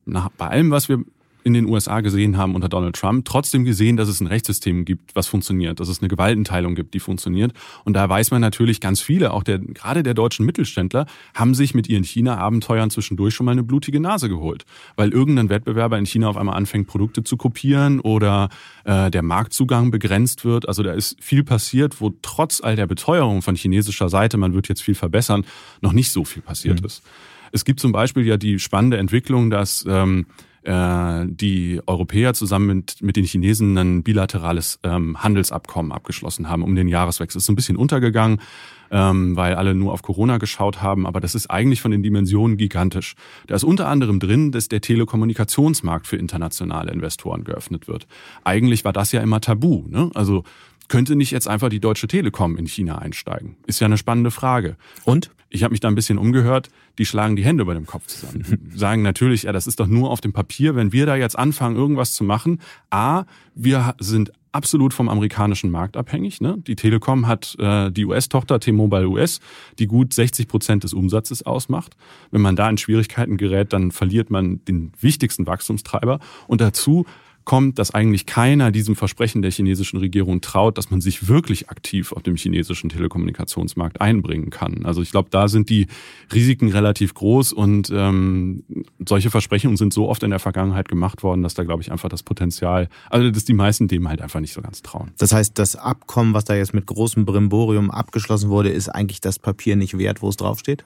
nach, bei allem, was wir in den USA gesehen haben unter Donald Trump, trotzdem gesehen, dass es ein Rechtssystem gibt, was funktioniert, dass es eine Gewaltenteilung gibt, die funktioniert. Und da weiß man natürlich ganz viele, auch der, gerade der deutschen Mittelständler, haben sich mit ihren China-Abenteuern zwischendurch schon mal eine blutige Nase geholt. Weil irgendein Wettbewerber in China auf einmal anfängt, Produkte zu kopieren oder äh, der Marktzugang begrenzt wird. Also da ist viel passiert, wo trotz all der Beteuerung von chinesischer Seite, man wird jetzt viel verbessern, noch nicht so viel passiert mhm. ist. Es gibt zum Beispiel ja die spannende Entwicklung, dass ähm, äh, die Europäer zusammen mit, mit den Chinesen ein bilaterales ähm, Handelsabkommen abgeschlossen haben um den Jahreswechsel. ist so ein bisschen untergegangen, ähm, weil alle nur auf Corona geschaut haben, aber das ist eigentlich von den Dimensionen gigantisch. Da ist unter anderem drin, dass der Telekommunikationsmarkt für internationale Investoren geöffnet wird. Eigentlich war das ja immer tabu. Ne? Also könnte nicht jetzt einfach die Deutsche Telekom in China einsteigen? Ist ja eine spannende Frage. Und? ich habe mich da ein bisschen umgehört, die schlagen die Hände über dem Kopf zusammen. Sagen natürlich, ja, das ist doch nur auf dem Papier, wenn wir da jetzt anfangen, irgendwas zu machen. A, wir sind absolut vom amerikanischen Markt abhängig. Ne? Die Telekom hat äh, die US-Tochter T-Mobile US, die gut 60 Prozent des Umsatzes ausmacht. Wenn man da in Schwierigkeiten gerät, dann verliert man den wichtigsten Wachstumstreiber. Und dazu kommt, dass eigentlich keiner diesem Versprechen der chinesischen Regierung traut, dass man sich wirklich aktiv auf dem chinesischen Telekommunikationsmarkt einbringen kann. Also ich glaube, da sind die Risiken relativ groß und ähm, solche Versprechungen sind so oft in der Vergangenheit gemacht worden, dass da, glaube ich, einfach das Potenzial, also dass die meisten dem halt einfach nicht so ganz trauen. Das heißt, das Abkommen, was da jetzt mit großem Brimborium abgeschlossen wurde, ist eigentlich das Papier nicht wert, wo es draufsteht?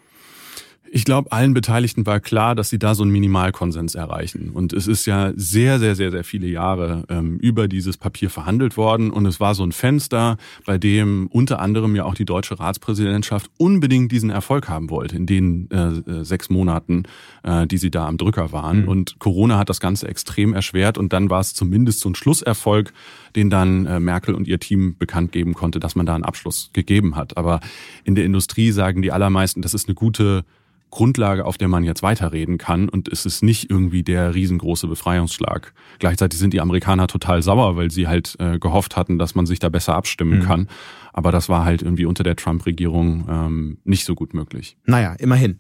Ich glaube, allen Beteiligten war klar, dass sie da so einen Minimalkonsens erreichen. Und es ist ja sehr, sehr, sehr, sehr viele Jahre ähm, über dieses Papier verhandelt worden. Und es war so ein Fenster, bei dem unter anderem ja auch die deutsche Ratspräsidentschaft unbedingt diesen Erfolg haben wollte in den äh, äh sechs Monaten, äh, die sie da am Drücker waren. Mhm. Und Corona hat das Ganze extrem erschwert. Und dann war es zumindest so ein Schlusserfolg, den dann äh, Merkel und ihr Team bekannt geben konnte, dass man da einen Abschluss gegeben hat. Aber in der Industrie sagen die allermeisten, das ist eine gute Grundlage, auf der man jetzt weiterreden kann. Und es ist nicht irgendwie der riesengroße Befreiungsschlag. Gleichzeitig sind die Amerikaner total sauer, weil sie halt äh, gehofft hatten, dass man sich da besser abstimmen mhm. kann. Aber das war halt irgendwie unter der Trump-Regierung ähm, nicht so gut möglich. Naja, immerhin.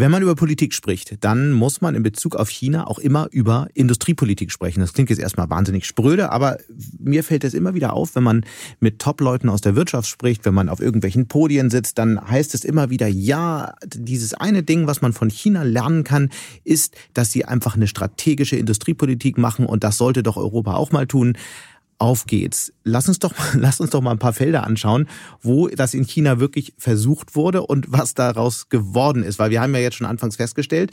Wenn man über Politik spricht, dann muss man in Bezug auf China auch immer über Industriepolitik sprechen. Das klingt jetzt erstmal wahnsinnig spröde, aber mir fällt es immer wieder auf, wenn man mit Top-Leuten aus der Wirtschaft spricht, wenn man auf irgendwelchen Podien sitzt, dann heißt es immer wieder, ja, dieses eine Ding, was man von China lernen kann, ist, dass sie einfach eine strategische Industriepolitik machen und das sollte doch Europa auch mal tun auf geht's. Lass uns doch, lass uns doch mal ein paar Felder anschauen, wo das in China wirklich versucht wurde und was daraus geworden ist. Weil wir haben ja jetzt schon anfangs festgestellt,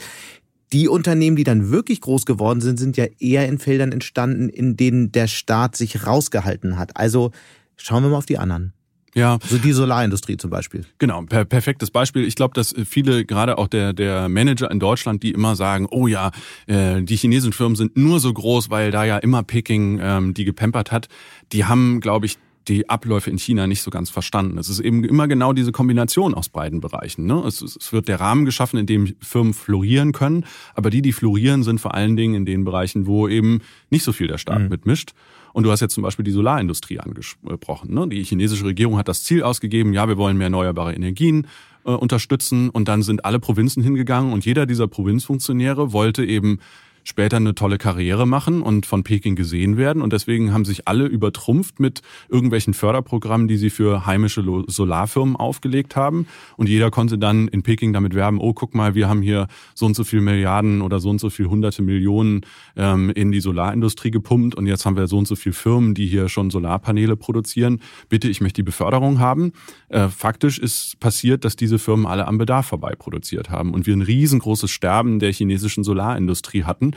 die Unternehmen, die dann wirklich groß geworden sind, sind ja eher in Feldern entstanden, in denen der Staat sich rausgehalten hat. Also schauen wir mal auf die anderen. Ja. So die Solarindustrie zum Beispiel. Genau, per perfektes Beispiel. Ich glaube, dass viele, gerade auch der, der Manager in Deutschland, die immer sagen, oh ja, äh, die chinesischen Firmen sind nur so groß, weil da ja immer Peking ähm, die gepempert hat, die haben, glaube ich, die Abläufe in China nicht so ganz verstanden. Es ist eben immer genau diese Kombination aus beiden Bereichen. Ne? Es, es, wird der Rahmen geschaffen, in dem Firmen florieren können, aber die, die florieren, sind vor allen Dingen in den Bereichen, wo eben nicht so viel der Staat mhm. mitmischt. Und du hast jetzt zum Beispiel die Solarindustrie angesprochen. Ne? Die chinesische Regierung hat das Ziel ausgegeben, ja, wir wollen mehr erneuerbare Energien äh, unterstützen. Und dann sind alle Provinzen hingegangen und jeder dieser Provinzfunktionäre wollte eben später eine tolle Karriere machen und von Peking gesehen werden. Und deswegen haben sich alle übertrumpft mit irgendwelchen Förderprogrammen, die sie für heimische Solarfirmen aufgelegt haben. Und jeder konnte dann in Peking damit werben, oh, guck mal, wir haben hier so und so viel Milliarden oder so und so viel hunderte Millionen ähm, in die Solarindustrie gepumpt. Und jetzt haben wir so und so viele Firmen, die hier schon Solarpaneele produzieren. Bitte, ich möchte die Beförderung haben. Äh, faktisch ist passiert, dass diese Firmen alle am Bedarf vorbei produziert haben und wir ein riesengroßes Sterben der chinesischen Solarindustrie hatten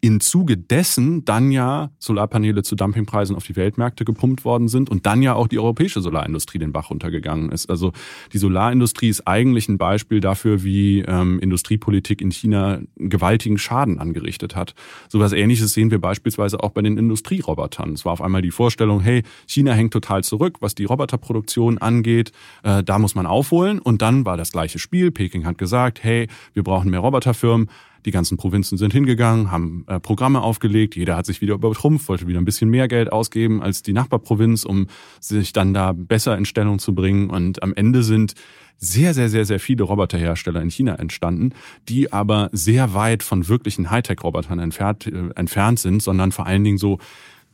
im Zuge dessen dann ja Solarpaneele zu Dumpingpreisen auf die Weltmärkte gepumpt worden sind und dann ja auch die europäische Solarindustrie den Bach runtergegangen ist. Also die Solarindustrie ist eigentlich ein Beispiel dafür, wie ähm, Industriepolitik in China gewaltigen Schaden angerichtet hat. So was Ähnliches sehen wir beispielsweise auch bei den Industrierobotern. Es war auf einmal die Vorstellung, hey, China hängt total zurück, was die Roboterproduktion angeht. Äh, da muss man aufholen. Und dann war das gleiche Spiel. Peking hat gesagt, hey, wir brauchen mehr Roboterfirmen. Die ganzen Provinzen sind hingegangen, haben äh, Programme aufgelegt. Jeder hat sich wieder übertrumpft, wollte wieder ein bisschen mehr Geld ausgeben als die Nachbarprovinz, um sich dann da besser in Stellung zu bringen. Und am Ende sind sehr, sehr, sehr, sehr viele Roboterhersteller in China entstanden, die aber sehr weit von wirklichen Hightech-Robotern entfernt, äh, entfernt sind, sondern vor allen Dingen so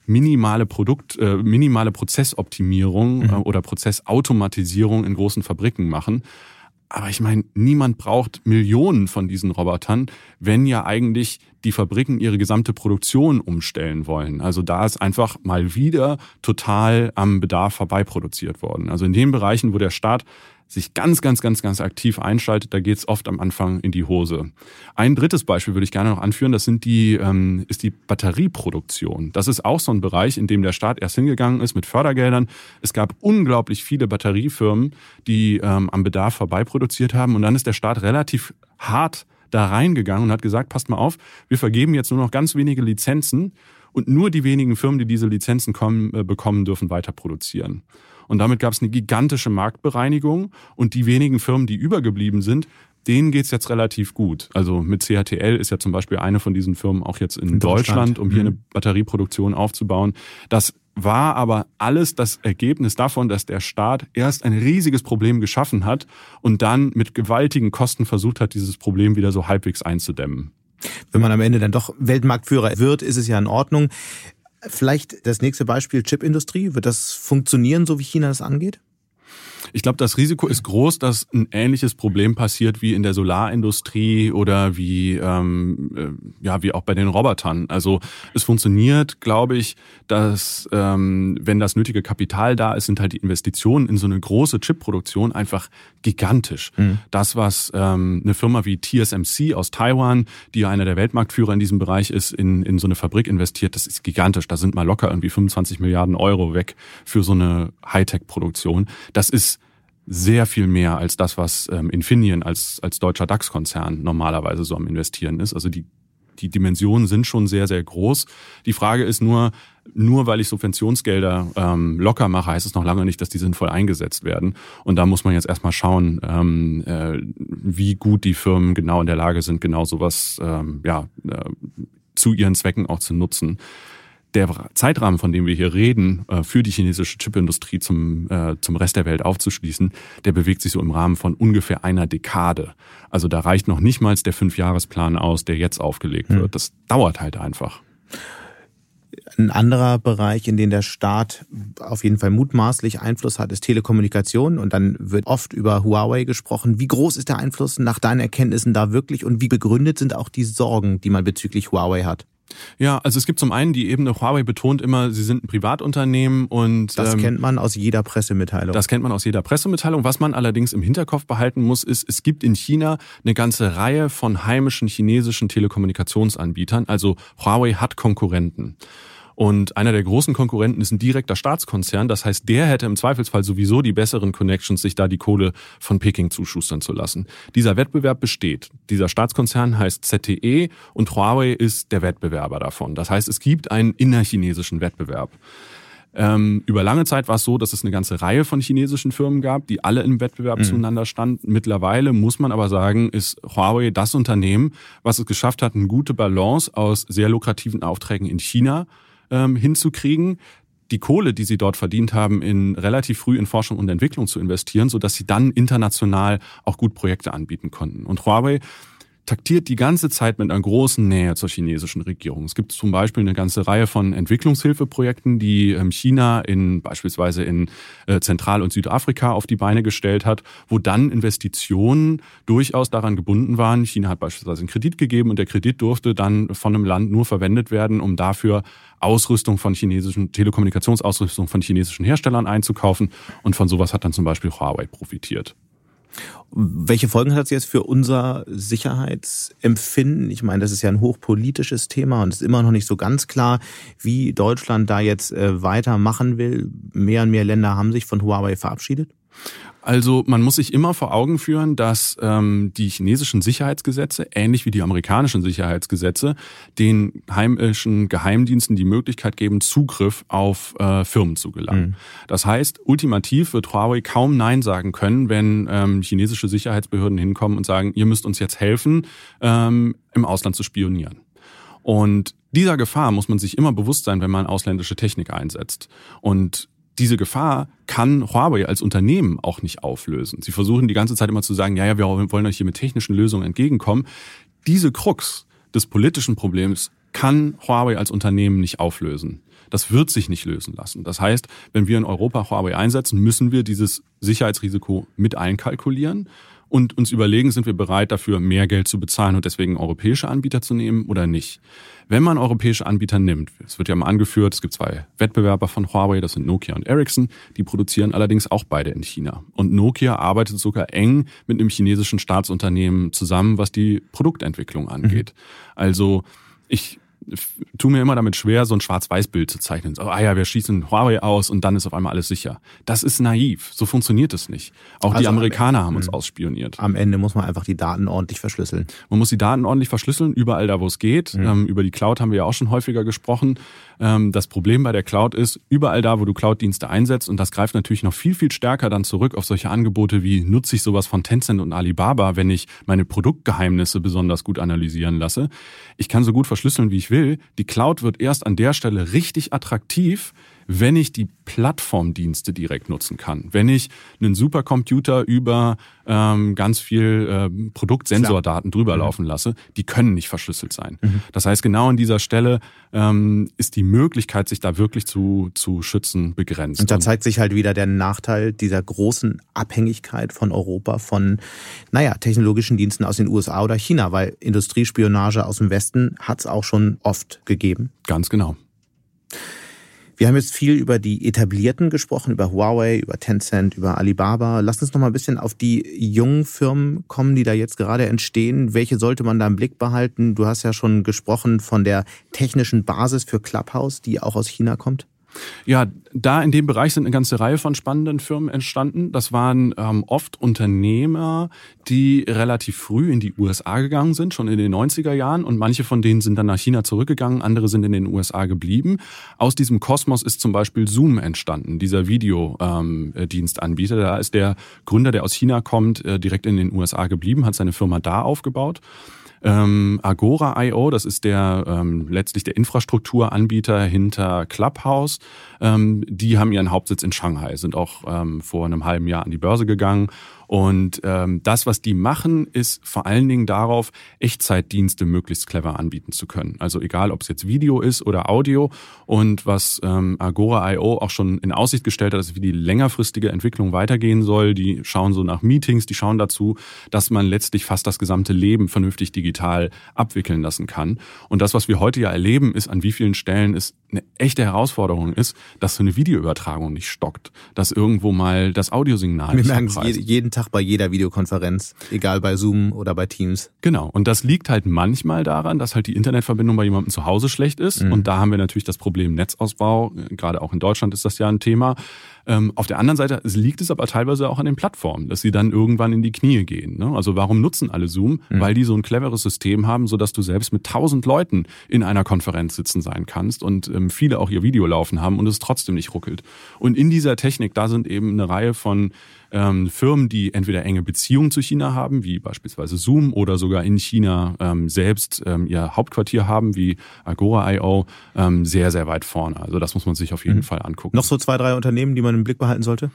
minimale Produkt, äh, minimale Prozessoptimierung mhm. äh, oder Prozessautomatisierung in großen Fabriken machen. Aber ich meine, niemand braucht Millionen von diesen Robotern, wenn ja eigentlich die Fabriken ihre gesamte Produktion umstellen wollen. Also da ist einfach mal wieder total am Bedarf vorbei produziert worden. Also in den Bereichen, wo der Staat sich ganz, ganz, ganz, ganz aktiv einschaltet, da geht's oft am Anfang in die Hose. Ein drittes Beispiel würde ich gerne noch anführen, das sind die, ähm, ist die Batterieproduktion. Das ist auch so ein Bereich, in dem der Staat erst hingegangen ist mit Fördergeldern. Es gab unglaublich viele Batteriefirmen, die ähm, am Bedarf vorbei produziert haben und dann ist der Staat relativ hart da reingegangen und hat gesagt, passt mal auf, wir vergeben jetzt nur noch ganz wenige Lizenzen und nur die wenigen Firmen, die diese Lizenzen kommen, äh, bekommen, dürfen weiter produzieren. Und damit gab es eine gigantische Marktbereinigung und die wenigen Firmen, die übergeblieben sind, denen geht's jetzt relativ gut. Also mit CATL ist ja zum Beispiel eine von diesen Firmen auch jetzt in, in Deutschland, Deutschland, um hier mhm. eine Batterieproduktion aufzubauen. Das war aber alles das Ergebnis davon, dass der Staat erst ein riesiges Problem geschaffen hat und dann mit gewaltigen Kosten versucht hat, dieses Problem wieder so halbwegs einzudämmen. Wenn man am Ende dann doch Weltmarktführer wird, ist es ja in Ordnung. Vielleicht das nächste Beispiel Chipindustrie. Wird das funktionieren, so wie China das angeht? Ich glaube, das Risiko ist groß, dass ein ähnliches Problem passiert wie in der Solarindustrie oder wie ähm, äh, ja wie auch bei den Robotern. Also es funktioniert, glaube ich, dass ähm, wenn das nötige Kapital da ist, sind halt die Investitionen in so eine große Chipproduktion einfach gigantisch. Mhm. Das, was ähm, eine Firma wie TSMC aus Taiwan, die ja einer der Weltmarktführer in diesem Bereich ist, in, in so eine Fabrik investiert, das ist gigantisch. Da sind mal locker irgendwie 25 Milliarden Euro weg für so eine Hightech-Produktion. Das ist sehr viel mehr als das, was ähm, Infineon als, als deutscher DAX-Konzern normalerweise so am Investieren ist. Also die, die Dimensionen sind schon sehr, sehr groß. Die Frage ist nur, nur weil ich Subventionsgelder ähm, locker mache, heißt es noch lange nicht, dass die sinnvoll eingesetzt werden. Und da muss man jetzt erstmal schauen, ähm, äh, wie gut die Firmen genau in der Lage sind, genau sowas ähm, ja, äh, zu ihren Zwecken auch zu nutzen der Zeitrahmen, von dem wir hier reden, äh, für die chinesische Chipindustrie zum, äh, zum Rest der Welt aufzuschließen, der bewegt sich so im Rahmen von ungefähr einer Dekade. Also da reicht noch nicht mal der Fünfjahresplan aus, der jetzt aufgelegt hm. wird. Das dauert halt einfach. Ein anderer Bereich, in dem der Staat auf jeden Fall mutmaßlich Einfluss hat, ist Telekommunikation. Und dann wird oft über Huawei gesprochen. Wie groß ist der Einfluss nach deinen Erkenntnissen da wirklich und wie begründet sind auch die Sorgen, die man bezüglich Huawei hat? Ja, also es gibt zum einen die Ebene, Huawei betont immer, sie sind ein Privatunternehmen und das ähm, kennt man aus jeder Pressemitteilung. Das kennt man aus jeder Pressemitteilung. Was man allerdings im Hinterkopf behalten muss, ist, es gibt in China eine ganze Reihe von heimischen chinesischen Telekommunikationsanbietern. Also Huawei hat Konkurrenten. Und einer der großen Konkurrenten ist ein direkter Staatskonzern. Das heißt, der hätte im Zweifelsfall sowieso die besseren Connections, sich da die Kohle von Peking zuschustern zu lassen. Dieser Wettbewerb besteht. Dieser Staatskonzern heißt ZTE und Huawei ist der Wettbewerber davon. Das heißt, es gibt einen innerchinesischen Wettbewerb. Ähm, über lange Zeit war es so, dass es eine ganze Reihe von chinesischen Firmen gab, die alle im Wettbewerb mhm. zueinander standen. Mittlerweile muss man aber sagen, ist Huawei das Unternehmen, was es geschafft hat, eine gute Balance aus sehr lukrativen Aufträgen in China ähm, hinzukriegen, die Kohle, die sie dort verdient haben, in relativ früh in Forschung und Entwicklung zu investieren, so dass sie dann international auch gut Projekte anbieten konnten. Und Huawei taktiert die ganze Zeit mit einer großen Nähe zur chinesischen Regierung. Es gibt zum Beispiel eine ganze Reihe von Entwicklungshilfeprojekten, die ähm, China in beispielsweise in äh, Zentral- und Südafrika auf die Beine gestellt hat, wo dann Investitionen durchaus daran gebunden waren. China hat beispielsweise einen Kredit gegeben und der Kredit durfte dann von einem Land nur verwendet werden, um dafür Ausrüstung von chinesischen, Telekommunikationsausrüstung von chinesischen Herstellern einzukaufen. Und von sowas hat dann zum Beispiel Huawei profitiert. Welche Folgen hat das jetzt für unser Sicherheitsempfinden? Ich meine, das ist ja ein hochpolitisches Thema und es ist immer noch nicht so ganz klar, wie Deutschland da jetzt äh, weitermachen will. Mehr und mehr Länder haben sich von Huawei verabschiedet. Also man muss sich immer vor Augen führen, dass ähm, die chinesischen Sicherheitsgesetze, ähnlich wie die amerikanischen Sicherheitsgesetze, den heimischen Geheimdiensten die Möglichkeit geben, Zugriff auf äh, Firmen zu gelangen. Mhm. Das heißt, ultimativ wird Huawei kaum Nein sagen können, wenn ähm, chinesische Sicherheitsbehörden hinkommen und sagen, ihr müsst uns jetzt helfen, ähm, im Ausland zu spionieren. Und dieser Gefahr muss man sich immer bewusst sein, wenn man ausländische Technik einsetzt. Und diese Gefahr kann Huawei als Unternehmen auch nicht auflösen. Sie versuchen die ganze Zeit immer zu sagen, ja, ja, wir wollen euch hier mit technischen Lösungen entgegenkommen. Diese Krux des politischen Problems kann Huawei als Unternehmen nicht auflösen. Das wird sich nicht lösen lassen. Das heißt, wenn wir in Europa Huawei einsetzen, müssen wir dieses Sicherheitsrisiko mit einkalkulieren und uns überlegen, sind wir bereit dafür mehr Geld zu bezahlen und deswegen europäische Anbieter zu nehmen oder nicht. Wenn man europäische Anbieter nimmt, es wird ja mal angeführt, es gibt zwei Wettbewerber von Huawei, das sind Nokia und Ericsson, die produzieren allerdings auch beide in China. Und Nokia arbeitet sogar eng mit einem chinesischen Staatsunternehmen zusammen, was die Produktentwicklung angeht. Mhm. Also ich tu mir immer damit schwer, so ein Schwarz-Weiß-Bild zu zeichnen. So, ah ja, wir schießen Huawei aus und dann ist auf einmal alles sicher. Das ist naiv. So funktioniert es nicht. Auch also die Amerikaner haben uns hm. ausspioniert. Am Ende muss man einfach die Daten ordentlich verschlüsseln. Man muss die Daten ordentlich verschlüsseln, überall da, wo es geht. Mhm. Ähm, über die Cloud haben wir ja auch schon häufiger gesprochen. Ähm, das Problem bei der Cloud ist, überall da, wo du Cloud-Dienste einsetzt, und das greift natürlich noch viel, viel stärker dann zurück auf solche Angebote wie, nutze ich sowas von Tencent und Alibaba, wenn ich meine Produktgeheimnisse besonders gut analysieren lasse. Ich kann so gut verschlüsseln, wie ich will. Die Cloud wird erst an der Stelle richtig attraktiv, wenn ich die Plattformdienste direkt nutzen kann. Wenn ich einen Supercomputer über ähm, ganz viel äh, Produktsensordaten drüber mhm. laufen lasse, die können nicht verschlüsselt sein. Mhm. Das heißt, genau an dieser Stelle ähm, ist die Möglichkeit, sich da wirklich zu, zu schützen, begrenzt. Und da zeigt sich halt wieder der Nachteil dieser großen Abhängigkeit von Europa von, naja, technologischen Diensten aus den USA oder China, weil Industriespionage aus dem Westen hat es auch schon oft gegeben. Ganz genau. Wir haben jetzt viel über die etablierten gesprochen, über Huawei, über Tencent, über Alibaba. Lass uns noch mal ein bisschen auf die jungen Firmen kommen, die da jetzt gerade entstehen. Welche sollte man da im Blick behalten? Du hast ja schon gesprochen von der technischen Basis für Clubhouse, die auch aus China kommt. Ja, da in dem Bereich sind eine ganze Reihe von spannenden Firmen entstanden. Das waren ähm, oft Unternehmer, die relativ früh in die USA gegangen sind, schon in den 90er Jahren. Und manche von denen sind dann nach China zurückgegangen, andere sind in den USA geblieben. Aus diesem Kosmos ist zum Beispiel Zoom entstanden, dieser Videodienstanbieter. Ähm, da ist der Gründer, der aus China kommt, äh, direkt in den USA geblieben, hat seine Firma da aufgebaut. Ähm, Agora.io, das ist der ähm, letztlich der Infrastrukturanbieter hinter Clubhouse. Ähm, die haben ihren Hauptsitz in Shanghai, sind auch ähm, vor einem halben Jahr an die Börse gegangen und ähm, das, was die machen, ist vor allen Dingen darauf, Echtzeitdienste möglichst clever anbieten zu können. Also egal, ob es jetzt Video ist oder Audio. Und was ähm, Agora.io auch schon in Aussicht gestellt hat, ist, wie die längerfristige Entwicklung weitergehen soll. Die schauen so nach Meetings, die schauen dazu, dass man letztlich fast das gesamte Leben vernünftig digital abwickeln lassen kann. Und das, was wir heute ja erleben, ist, an wie vielen Stellen es eine echte Herausforderung ist, dass so eine Videoübertragung nicht stockt, dass irgendwo mal das Audiosignal. Wir merken es jeden Tag Tag bei jeder Videokonferenz, egal bei Zoom oder bei Teams. Genau. Und das liegt halt manchmal daran, dass halt die Internetverbindung bei jemandem zu Hause schlecht ist. Mhm. Und da haben wir natürlich das Problem Netzausbau. Gerade auch in Deutschland ist das ja ein Thema. Ähm, auf der anderen Seite liegt es aber teilweise auch an den Plattformen, dass sie dann irgendwann in die Knie gehen. Ne? Also warum nutzen alle Zoom? Mhm. Weil die so ein cleveres System haben, sodass du selbst mit tausend Leuten in einer Konferenz sitzen sein kannst und ähm, viele auch ihr Video laufen haben und es trotzdem nicht ruckelt. Und in dieser Technik, da sind eben eine Reihe von ähm, Firmen, die entweder enge Beziehungen zu China haben, wie beispielsweise Zoom, oder sogar in China ähm, selbst ähm, ihr Hauptquartier haben, wie Agora.io, ähm, sehr, sehr weit vorne. Also das muss man sich auf jeden mhm. Fall angucken. Noch so zwei, drei Unternehmen, die man im Blick behalten sollte?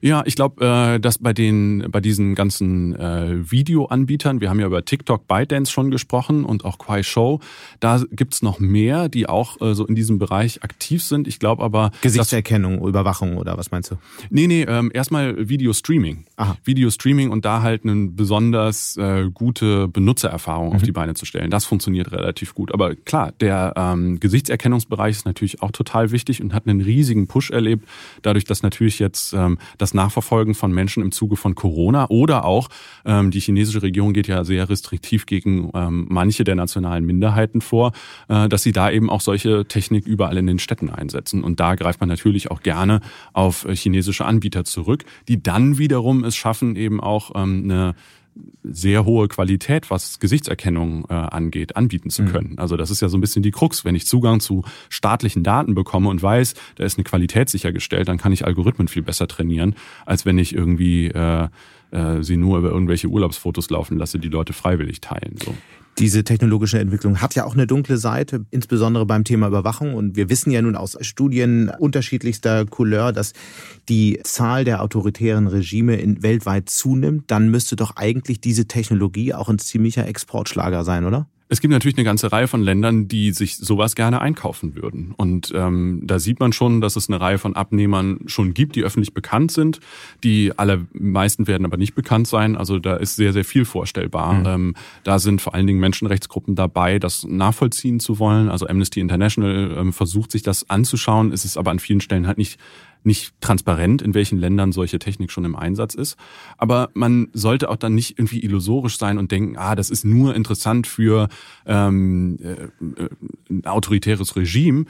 Ja, ich glaube, äh, dass bei den bei diesen ganzen äh, Videoanbietern, wir haben ja über TikTok, ByteDance schon gesprochen und auch Quai Show, da gibt's noch mehr, die auch äh, so in diesem Bereich aktiv sind. Ich glaube aber Gesichtserkennung, Überwachung oder was meinst du? Nee, nee, ähm, erstmal Videostreaming. Aha. Videostreaming und da halt eine besonders äh, gute Benutzererfahrung mhm. auf die Beine zu stellen. Das funktioniert relativ gut. Aber klar, der ähm, Gesichtserkennungsbereich ist natürlich auch total wichtig und hat einen riesigen Push erlebt, dadurch, dass natürlich jetzt ähm, das das Nachverfolgen von Menschen im Zuge von Corona oder auch ähm, die chinesische Regierung geht ja sehr restriktiv gegen ähm, manche der nationalen Minderheiten vor, äh, dass sie da eben auch solche Technik überall in den Städten einsetzen. Und da greift man natürlich auch gerne auf äh, chinesische Anbieter zurück, die dann wiederum es schaffen, eben auch ähm, eine sehr hohe Qualität, was Gesichtserkennung äh, angeht, anbieten zu mhm. können. Mhm. Also das ist ja so ein bisschen die Krux. Wenn ich Zugang zu staatlichen Daten bekomme und weiß, da ist eine Qualität sichergestellt, dann kann ich Algorithmen viel besser trainieren, als wenn ich irgendwie äh, äh, sie nur über irgendwelche Urlaubsfotos laufen lasse, die Leute freiwillig teilen. So. Diese technologische Entwicklung hat ja auch eine dunkle Seite, insbesondere beim Thema Überwachung. Und wir wissen ja nun aus Studien unterschiedlichster Couleur, dass die Zahl der autoritären Regime in, weltweit zunimmt. Dann müsste doch eigentlich diese Technologie auch ein ziemlicher Exportschlager sein, oder? Es gibt natürlich eine ganze Reihe von Ländern, die sich sowas gerne einkaufen würden. Und ähm, da sieht man schon, dass es eine Reihe von Abnehmern schon gibt, die öffentlich bekannt sind. Die allermeisten werden aber nicht bekannt sein. Also da ist sehr, sehr viel vorstellbar. Mhm. Ähm, da sind vor allen Dingen Menschenrechtsgruppen dabei, das nachvollziehen zu wollen. Also Amnesty International ähm, versucht sich das anzuschauen. Es ist aber an vielen Stellen halt nicht nicht transparent, in welchen Ländern solche Technik schon im Einsatz ist. Aber man sollte auch dann nicht irgendwie illusorisch sein und denken, ah, das ist nur interessant für ähm, äh, äh ein autoritäres Regime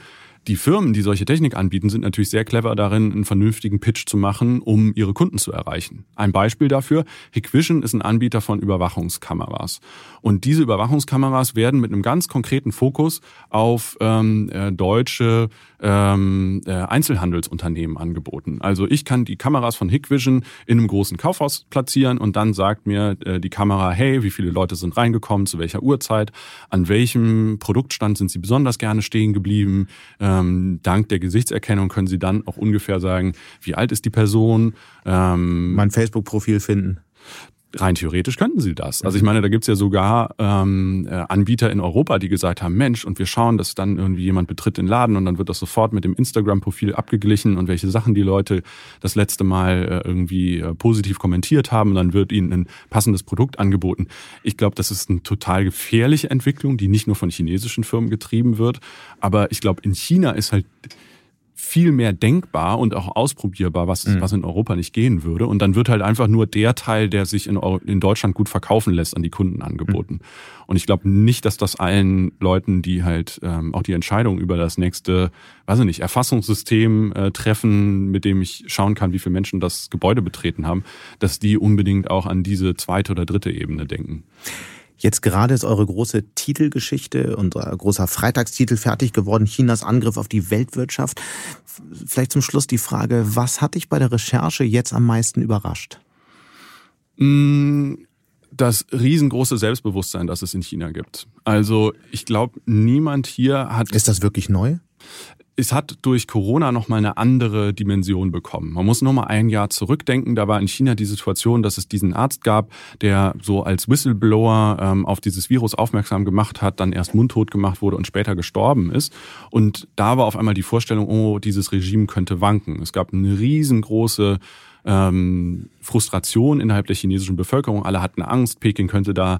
die Firmen, die solche Technik anbieten, sind natürlich sehr clever darin, einen vernünftigen Pitch zu machen, um ihre Kunden zu erreichen. Ein Beispiel dafür, Hikvision ist ein Anbieter von Überwachungskameras. Und diese Überwachungskameras werden mit einem ganz konkreten Fokus auf ähm, äh, deutsche ähm, äh, Einzelhandelsunternehmen angeboten. Also ich kann die Kameras von Hikvision in einem großen Kaufhaus platzieren und dann sagt mir äh, die Kamera, hey, wie viele Leute sind reingekommen, zu welcher Uhrzeit, an welchem Produktstand sind sie besonders gerne stehen geblieben, äh, ähm, dank der Gesichtserkennung können Sie dann auch ungefähr sagen, wie alt ist die Person. Ähm, mein Facebook-Profil finden. Rein theoretisch könnten sie das. Also ich meine, da gibt's ja sogar ähm, äh, Anbieter in Europa, die gesagt haben, Mensch, und wir schauen, dass dann irgendwie jemand betritt den Laden und dann wird das sofort mit dem Instagram-Profil abgeglichen und welche Sachen die Leute das letzte Mal äh, irgendwie äh, positiv kommentiert haben und dann wird ihnen ein passendes Produkt angeboten. Ich glaube, das ist eine total gefährliche Entwicklung, die nicht nur von chinesischen Firmen getrieben wird, aber ich glaube, in China ist halt viel mehr denkbar und auch ausprobierbar, was, mhm. was in Europa nicht gehen würde. Und dann wird halt einfach nur der Teil, der sich in, in Deutschland gut verkaufen lässt, an die Kunden angeboten. Mhm. Und ich glaube nicht, dass das allen Leuten, die halt ähm, auch die Entscheidung über das nächste, weiß ich nicht, Erfassungssystem äh, treffen, mit dem ich schauen kann, wie viele Menschen das Gebäude betreten haben, dass die unbedingt auch an diese zweite oder dritte Ebene denken. Jetzt gerade ist eure große Titelgeschichte, unser großer Freitagstitel fertig geworden, Chinas Angriff auf die Weltwirtschaft. Vielleicht zum Schluss die Frage, was hat dich bei der Recherche jetzt am meisten überrascht? Mm, das riesengroße Selbstbewusstsein, das es in China gibt. Also ich glaube, niemand hier hat. Ist das wirklich neu? Es hat durch Corona nochmal eine andere Dimension bekommen. Man muss nochmal ein Jahr zurückdenken. Da war in China die Situation, dass es diesen Arzt gab, der so als Whistleblower ähm, auf dieses Virus aufmerksam gemacht hat, dann erst mundtot gemacht wurde und später gestorben ist. Und da war auf einmal die Vorstellung, oh, dieses Regime könnte wanken. Es gab eine riesengroße ähm, Frustration innerhalb der chinesischen Bevölkerung. Alle hatten Angst, Peking könnte da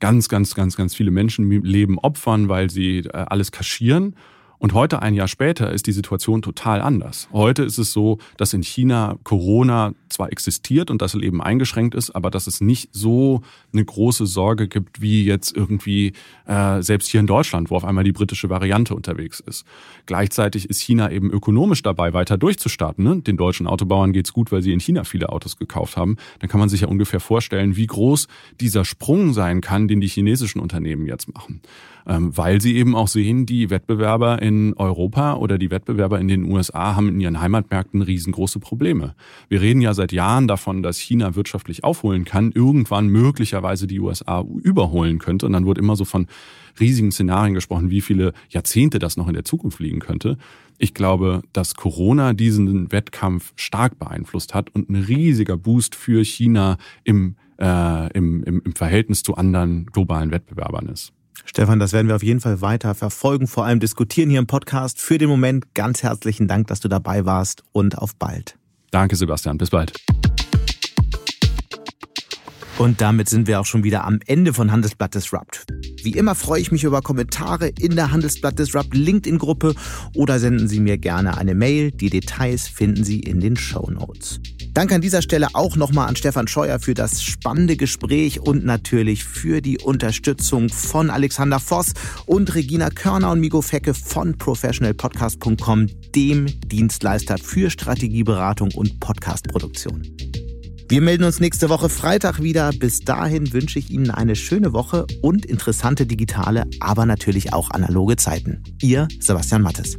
ganz, ganz, ganz, ganz viele Menschenleben opfern, weil sie äh, alles kaschieren. Und heute, ein Jahr später, ist die Situation total anders. Heute ist es so, dass in China Corona zwar existiert und das Leben eingeschränkt ist, aber dass es nicht so eine große Sorge gibt wie jetzt irgendwie äh, selbst hier in Deutschland, wo auf einmal die britische Variante unterwegs ist. Gleichzeitig ist China eben ökonomisch dabei, weiter durchzustarten. Ne? Den deutschen Autobauern geht's gut, weil sie in China viele Autos gekauft haben. Dann kann man sich ja ungefähr vorstellen, wie groß dieser Sprung sein kann, den die chinesischen Unternehmen jetzt machen. Ähm, weil sie eben auch sehen, die Wettbewerber in Europa oder die Wettbewerber in den USA haben in ihren Heimatmärkten riesengroße Probleme. Wir reden ja seit Jahren davon, dass China wirtschaftlich aufholen kann, irgendwann möglicherweise die USA überholen könnte. Und dann wird immer so von riesigen Szenarien gesprochen, wie viele Jahrzehnte das noch in der Zukunft liegen könnte. Ich glaube, dass Corona diesen Wettkampf stark beeinflusst hat und ein riesiger Boost für China im, äh, im, im, im Verhältnis zu anderen globalen Wettbewerbern ist. Stefan, das werden wir auf jeden Fall weiter verfolgen, vor allem diskutieren hier im Podcast. Für den Moment ganz herzlichen Dank, dass du dabei warst und auf bald. Danke, Sebastian. Bis bald. Und damit sind wir auch schon wieder am Ende von Handelsblatt Disrupt. Wie immer freue ich mich über Kommentare in der Handelsblatt Disrupt LinkedIn-Gruppe oder senden Sie mir gerne eine Mail. Die Details finden Sie in den Show Notes. Danke an dieser Stelle auch nochmal an Stefan Scheuer für das spannende Gespräch und natürlich für die Unterstützung von Alexander Voss und Regina Körner und Migo Fecke von professionalpodcast.com, dem Dienstleister für Strategieberatung und Podcastproduktion. Wir melden uns nächste Woche Freitag wieder. Bis dahin wünsche ich Ihnen eine schöne Woche und interessante digitale, aber natürlich auch analoge Zeiten. Ihr Sebastian Mattes.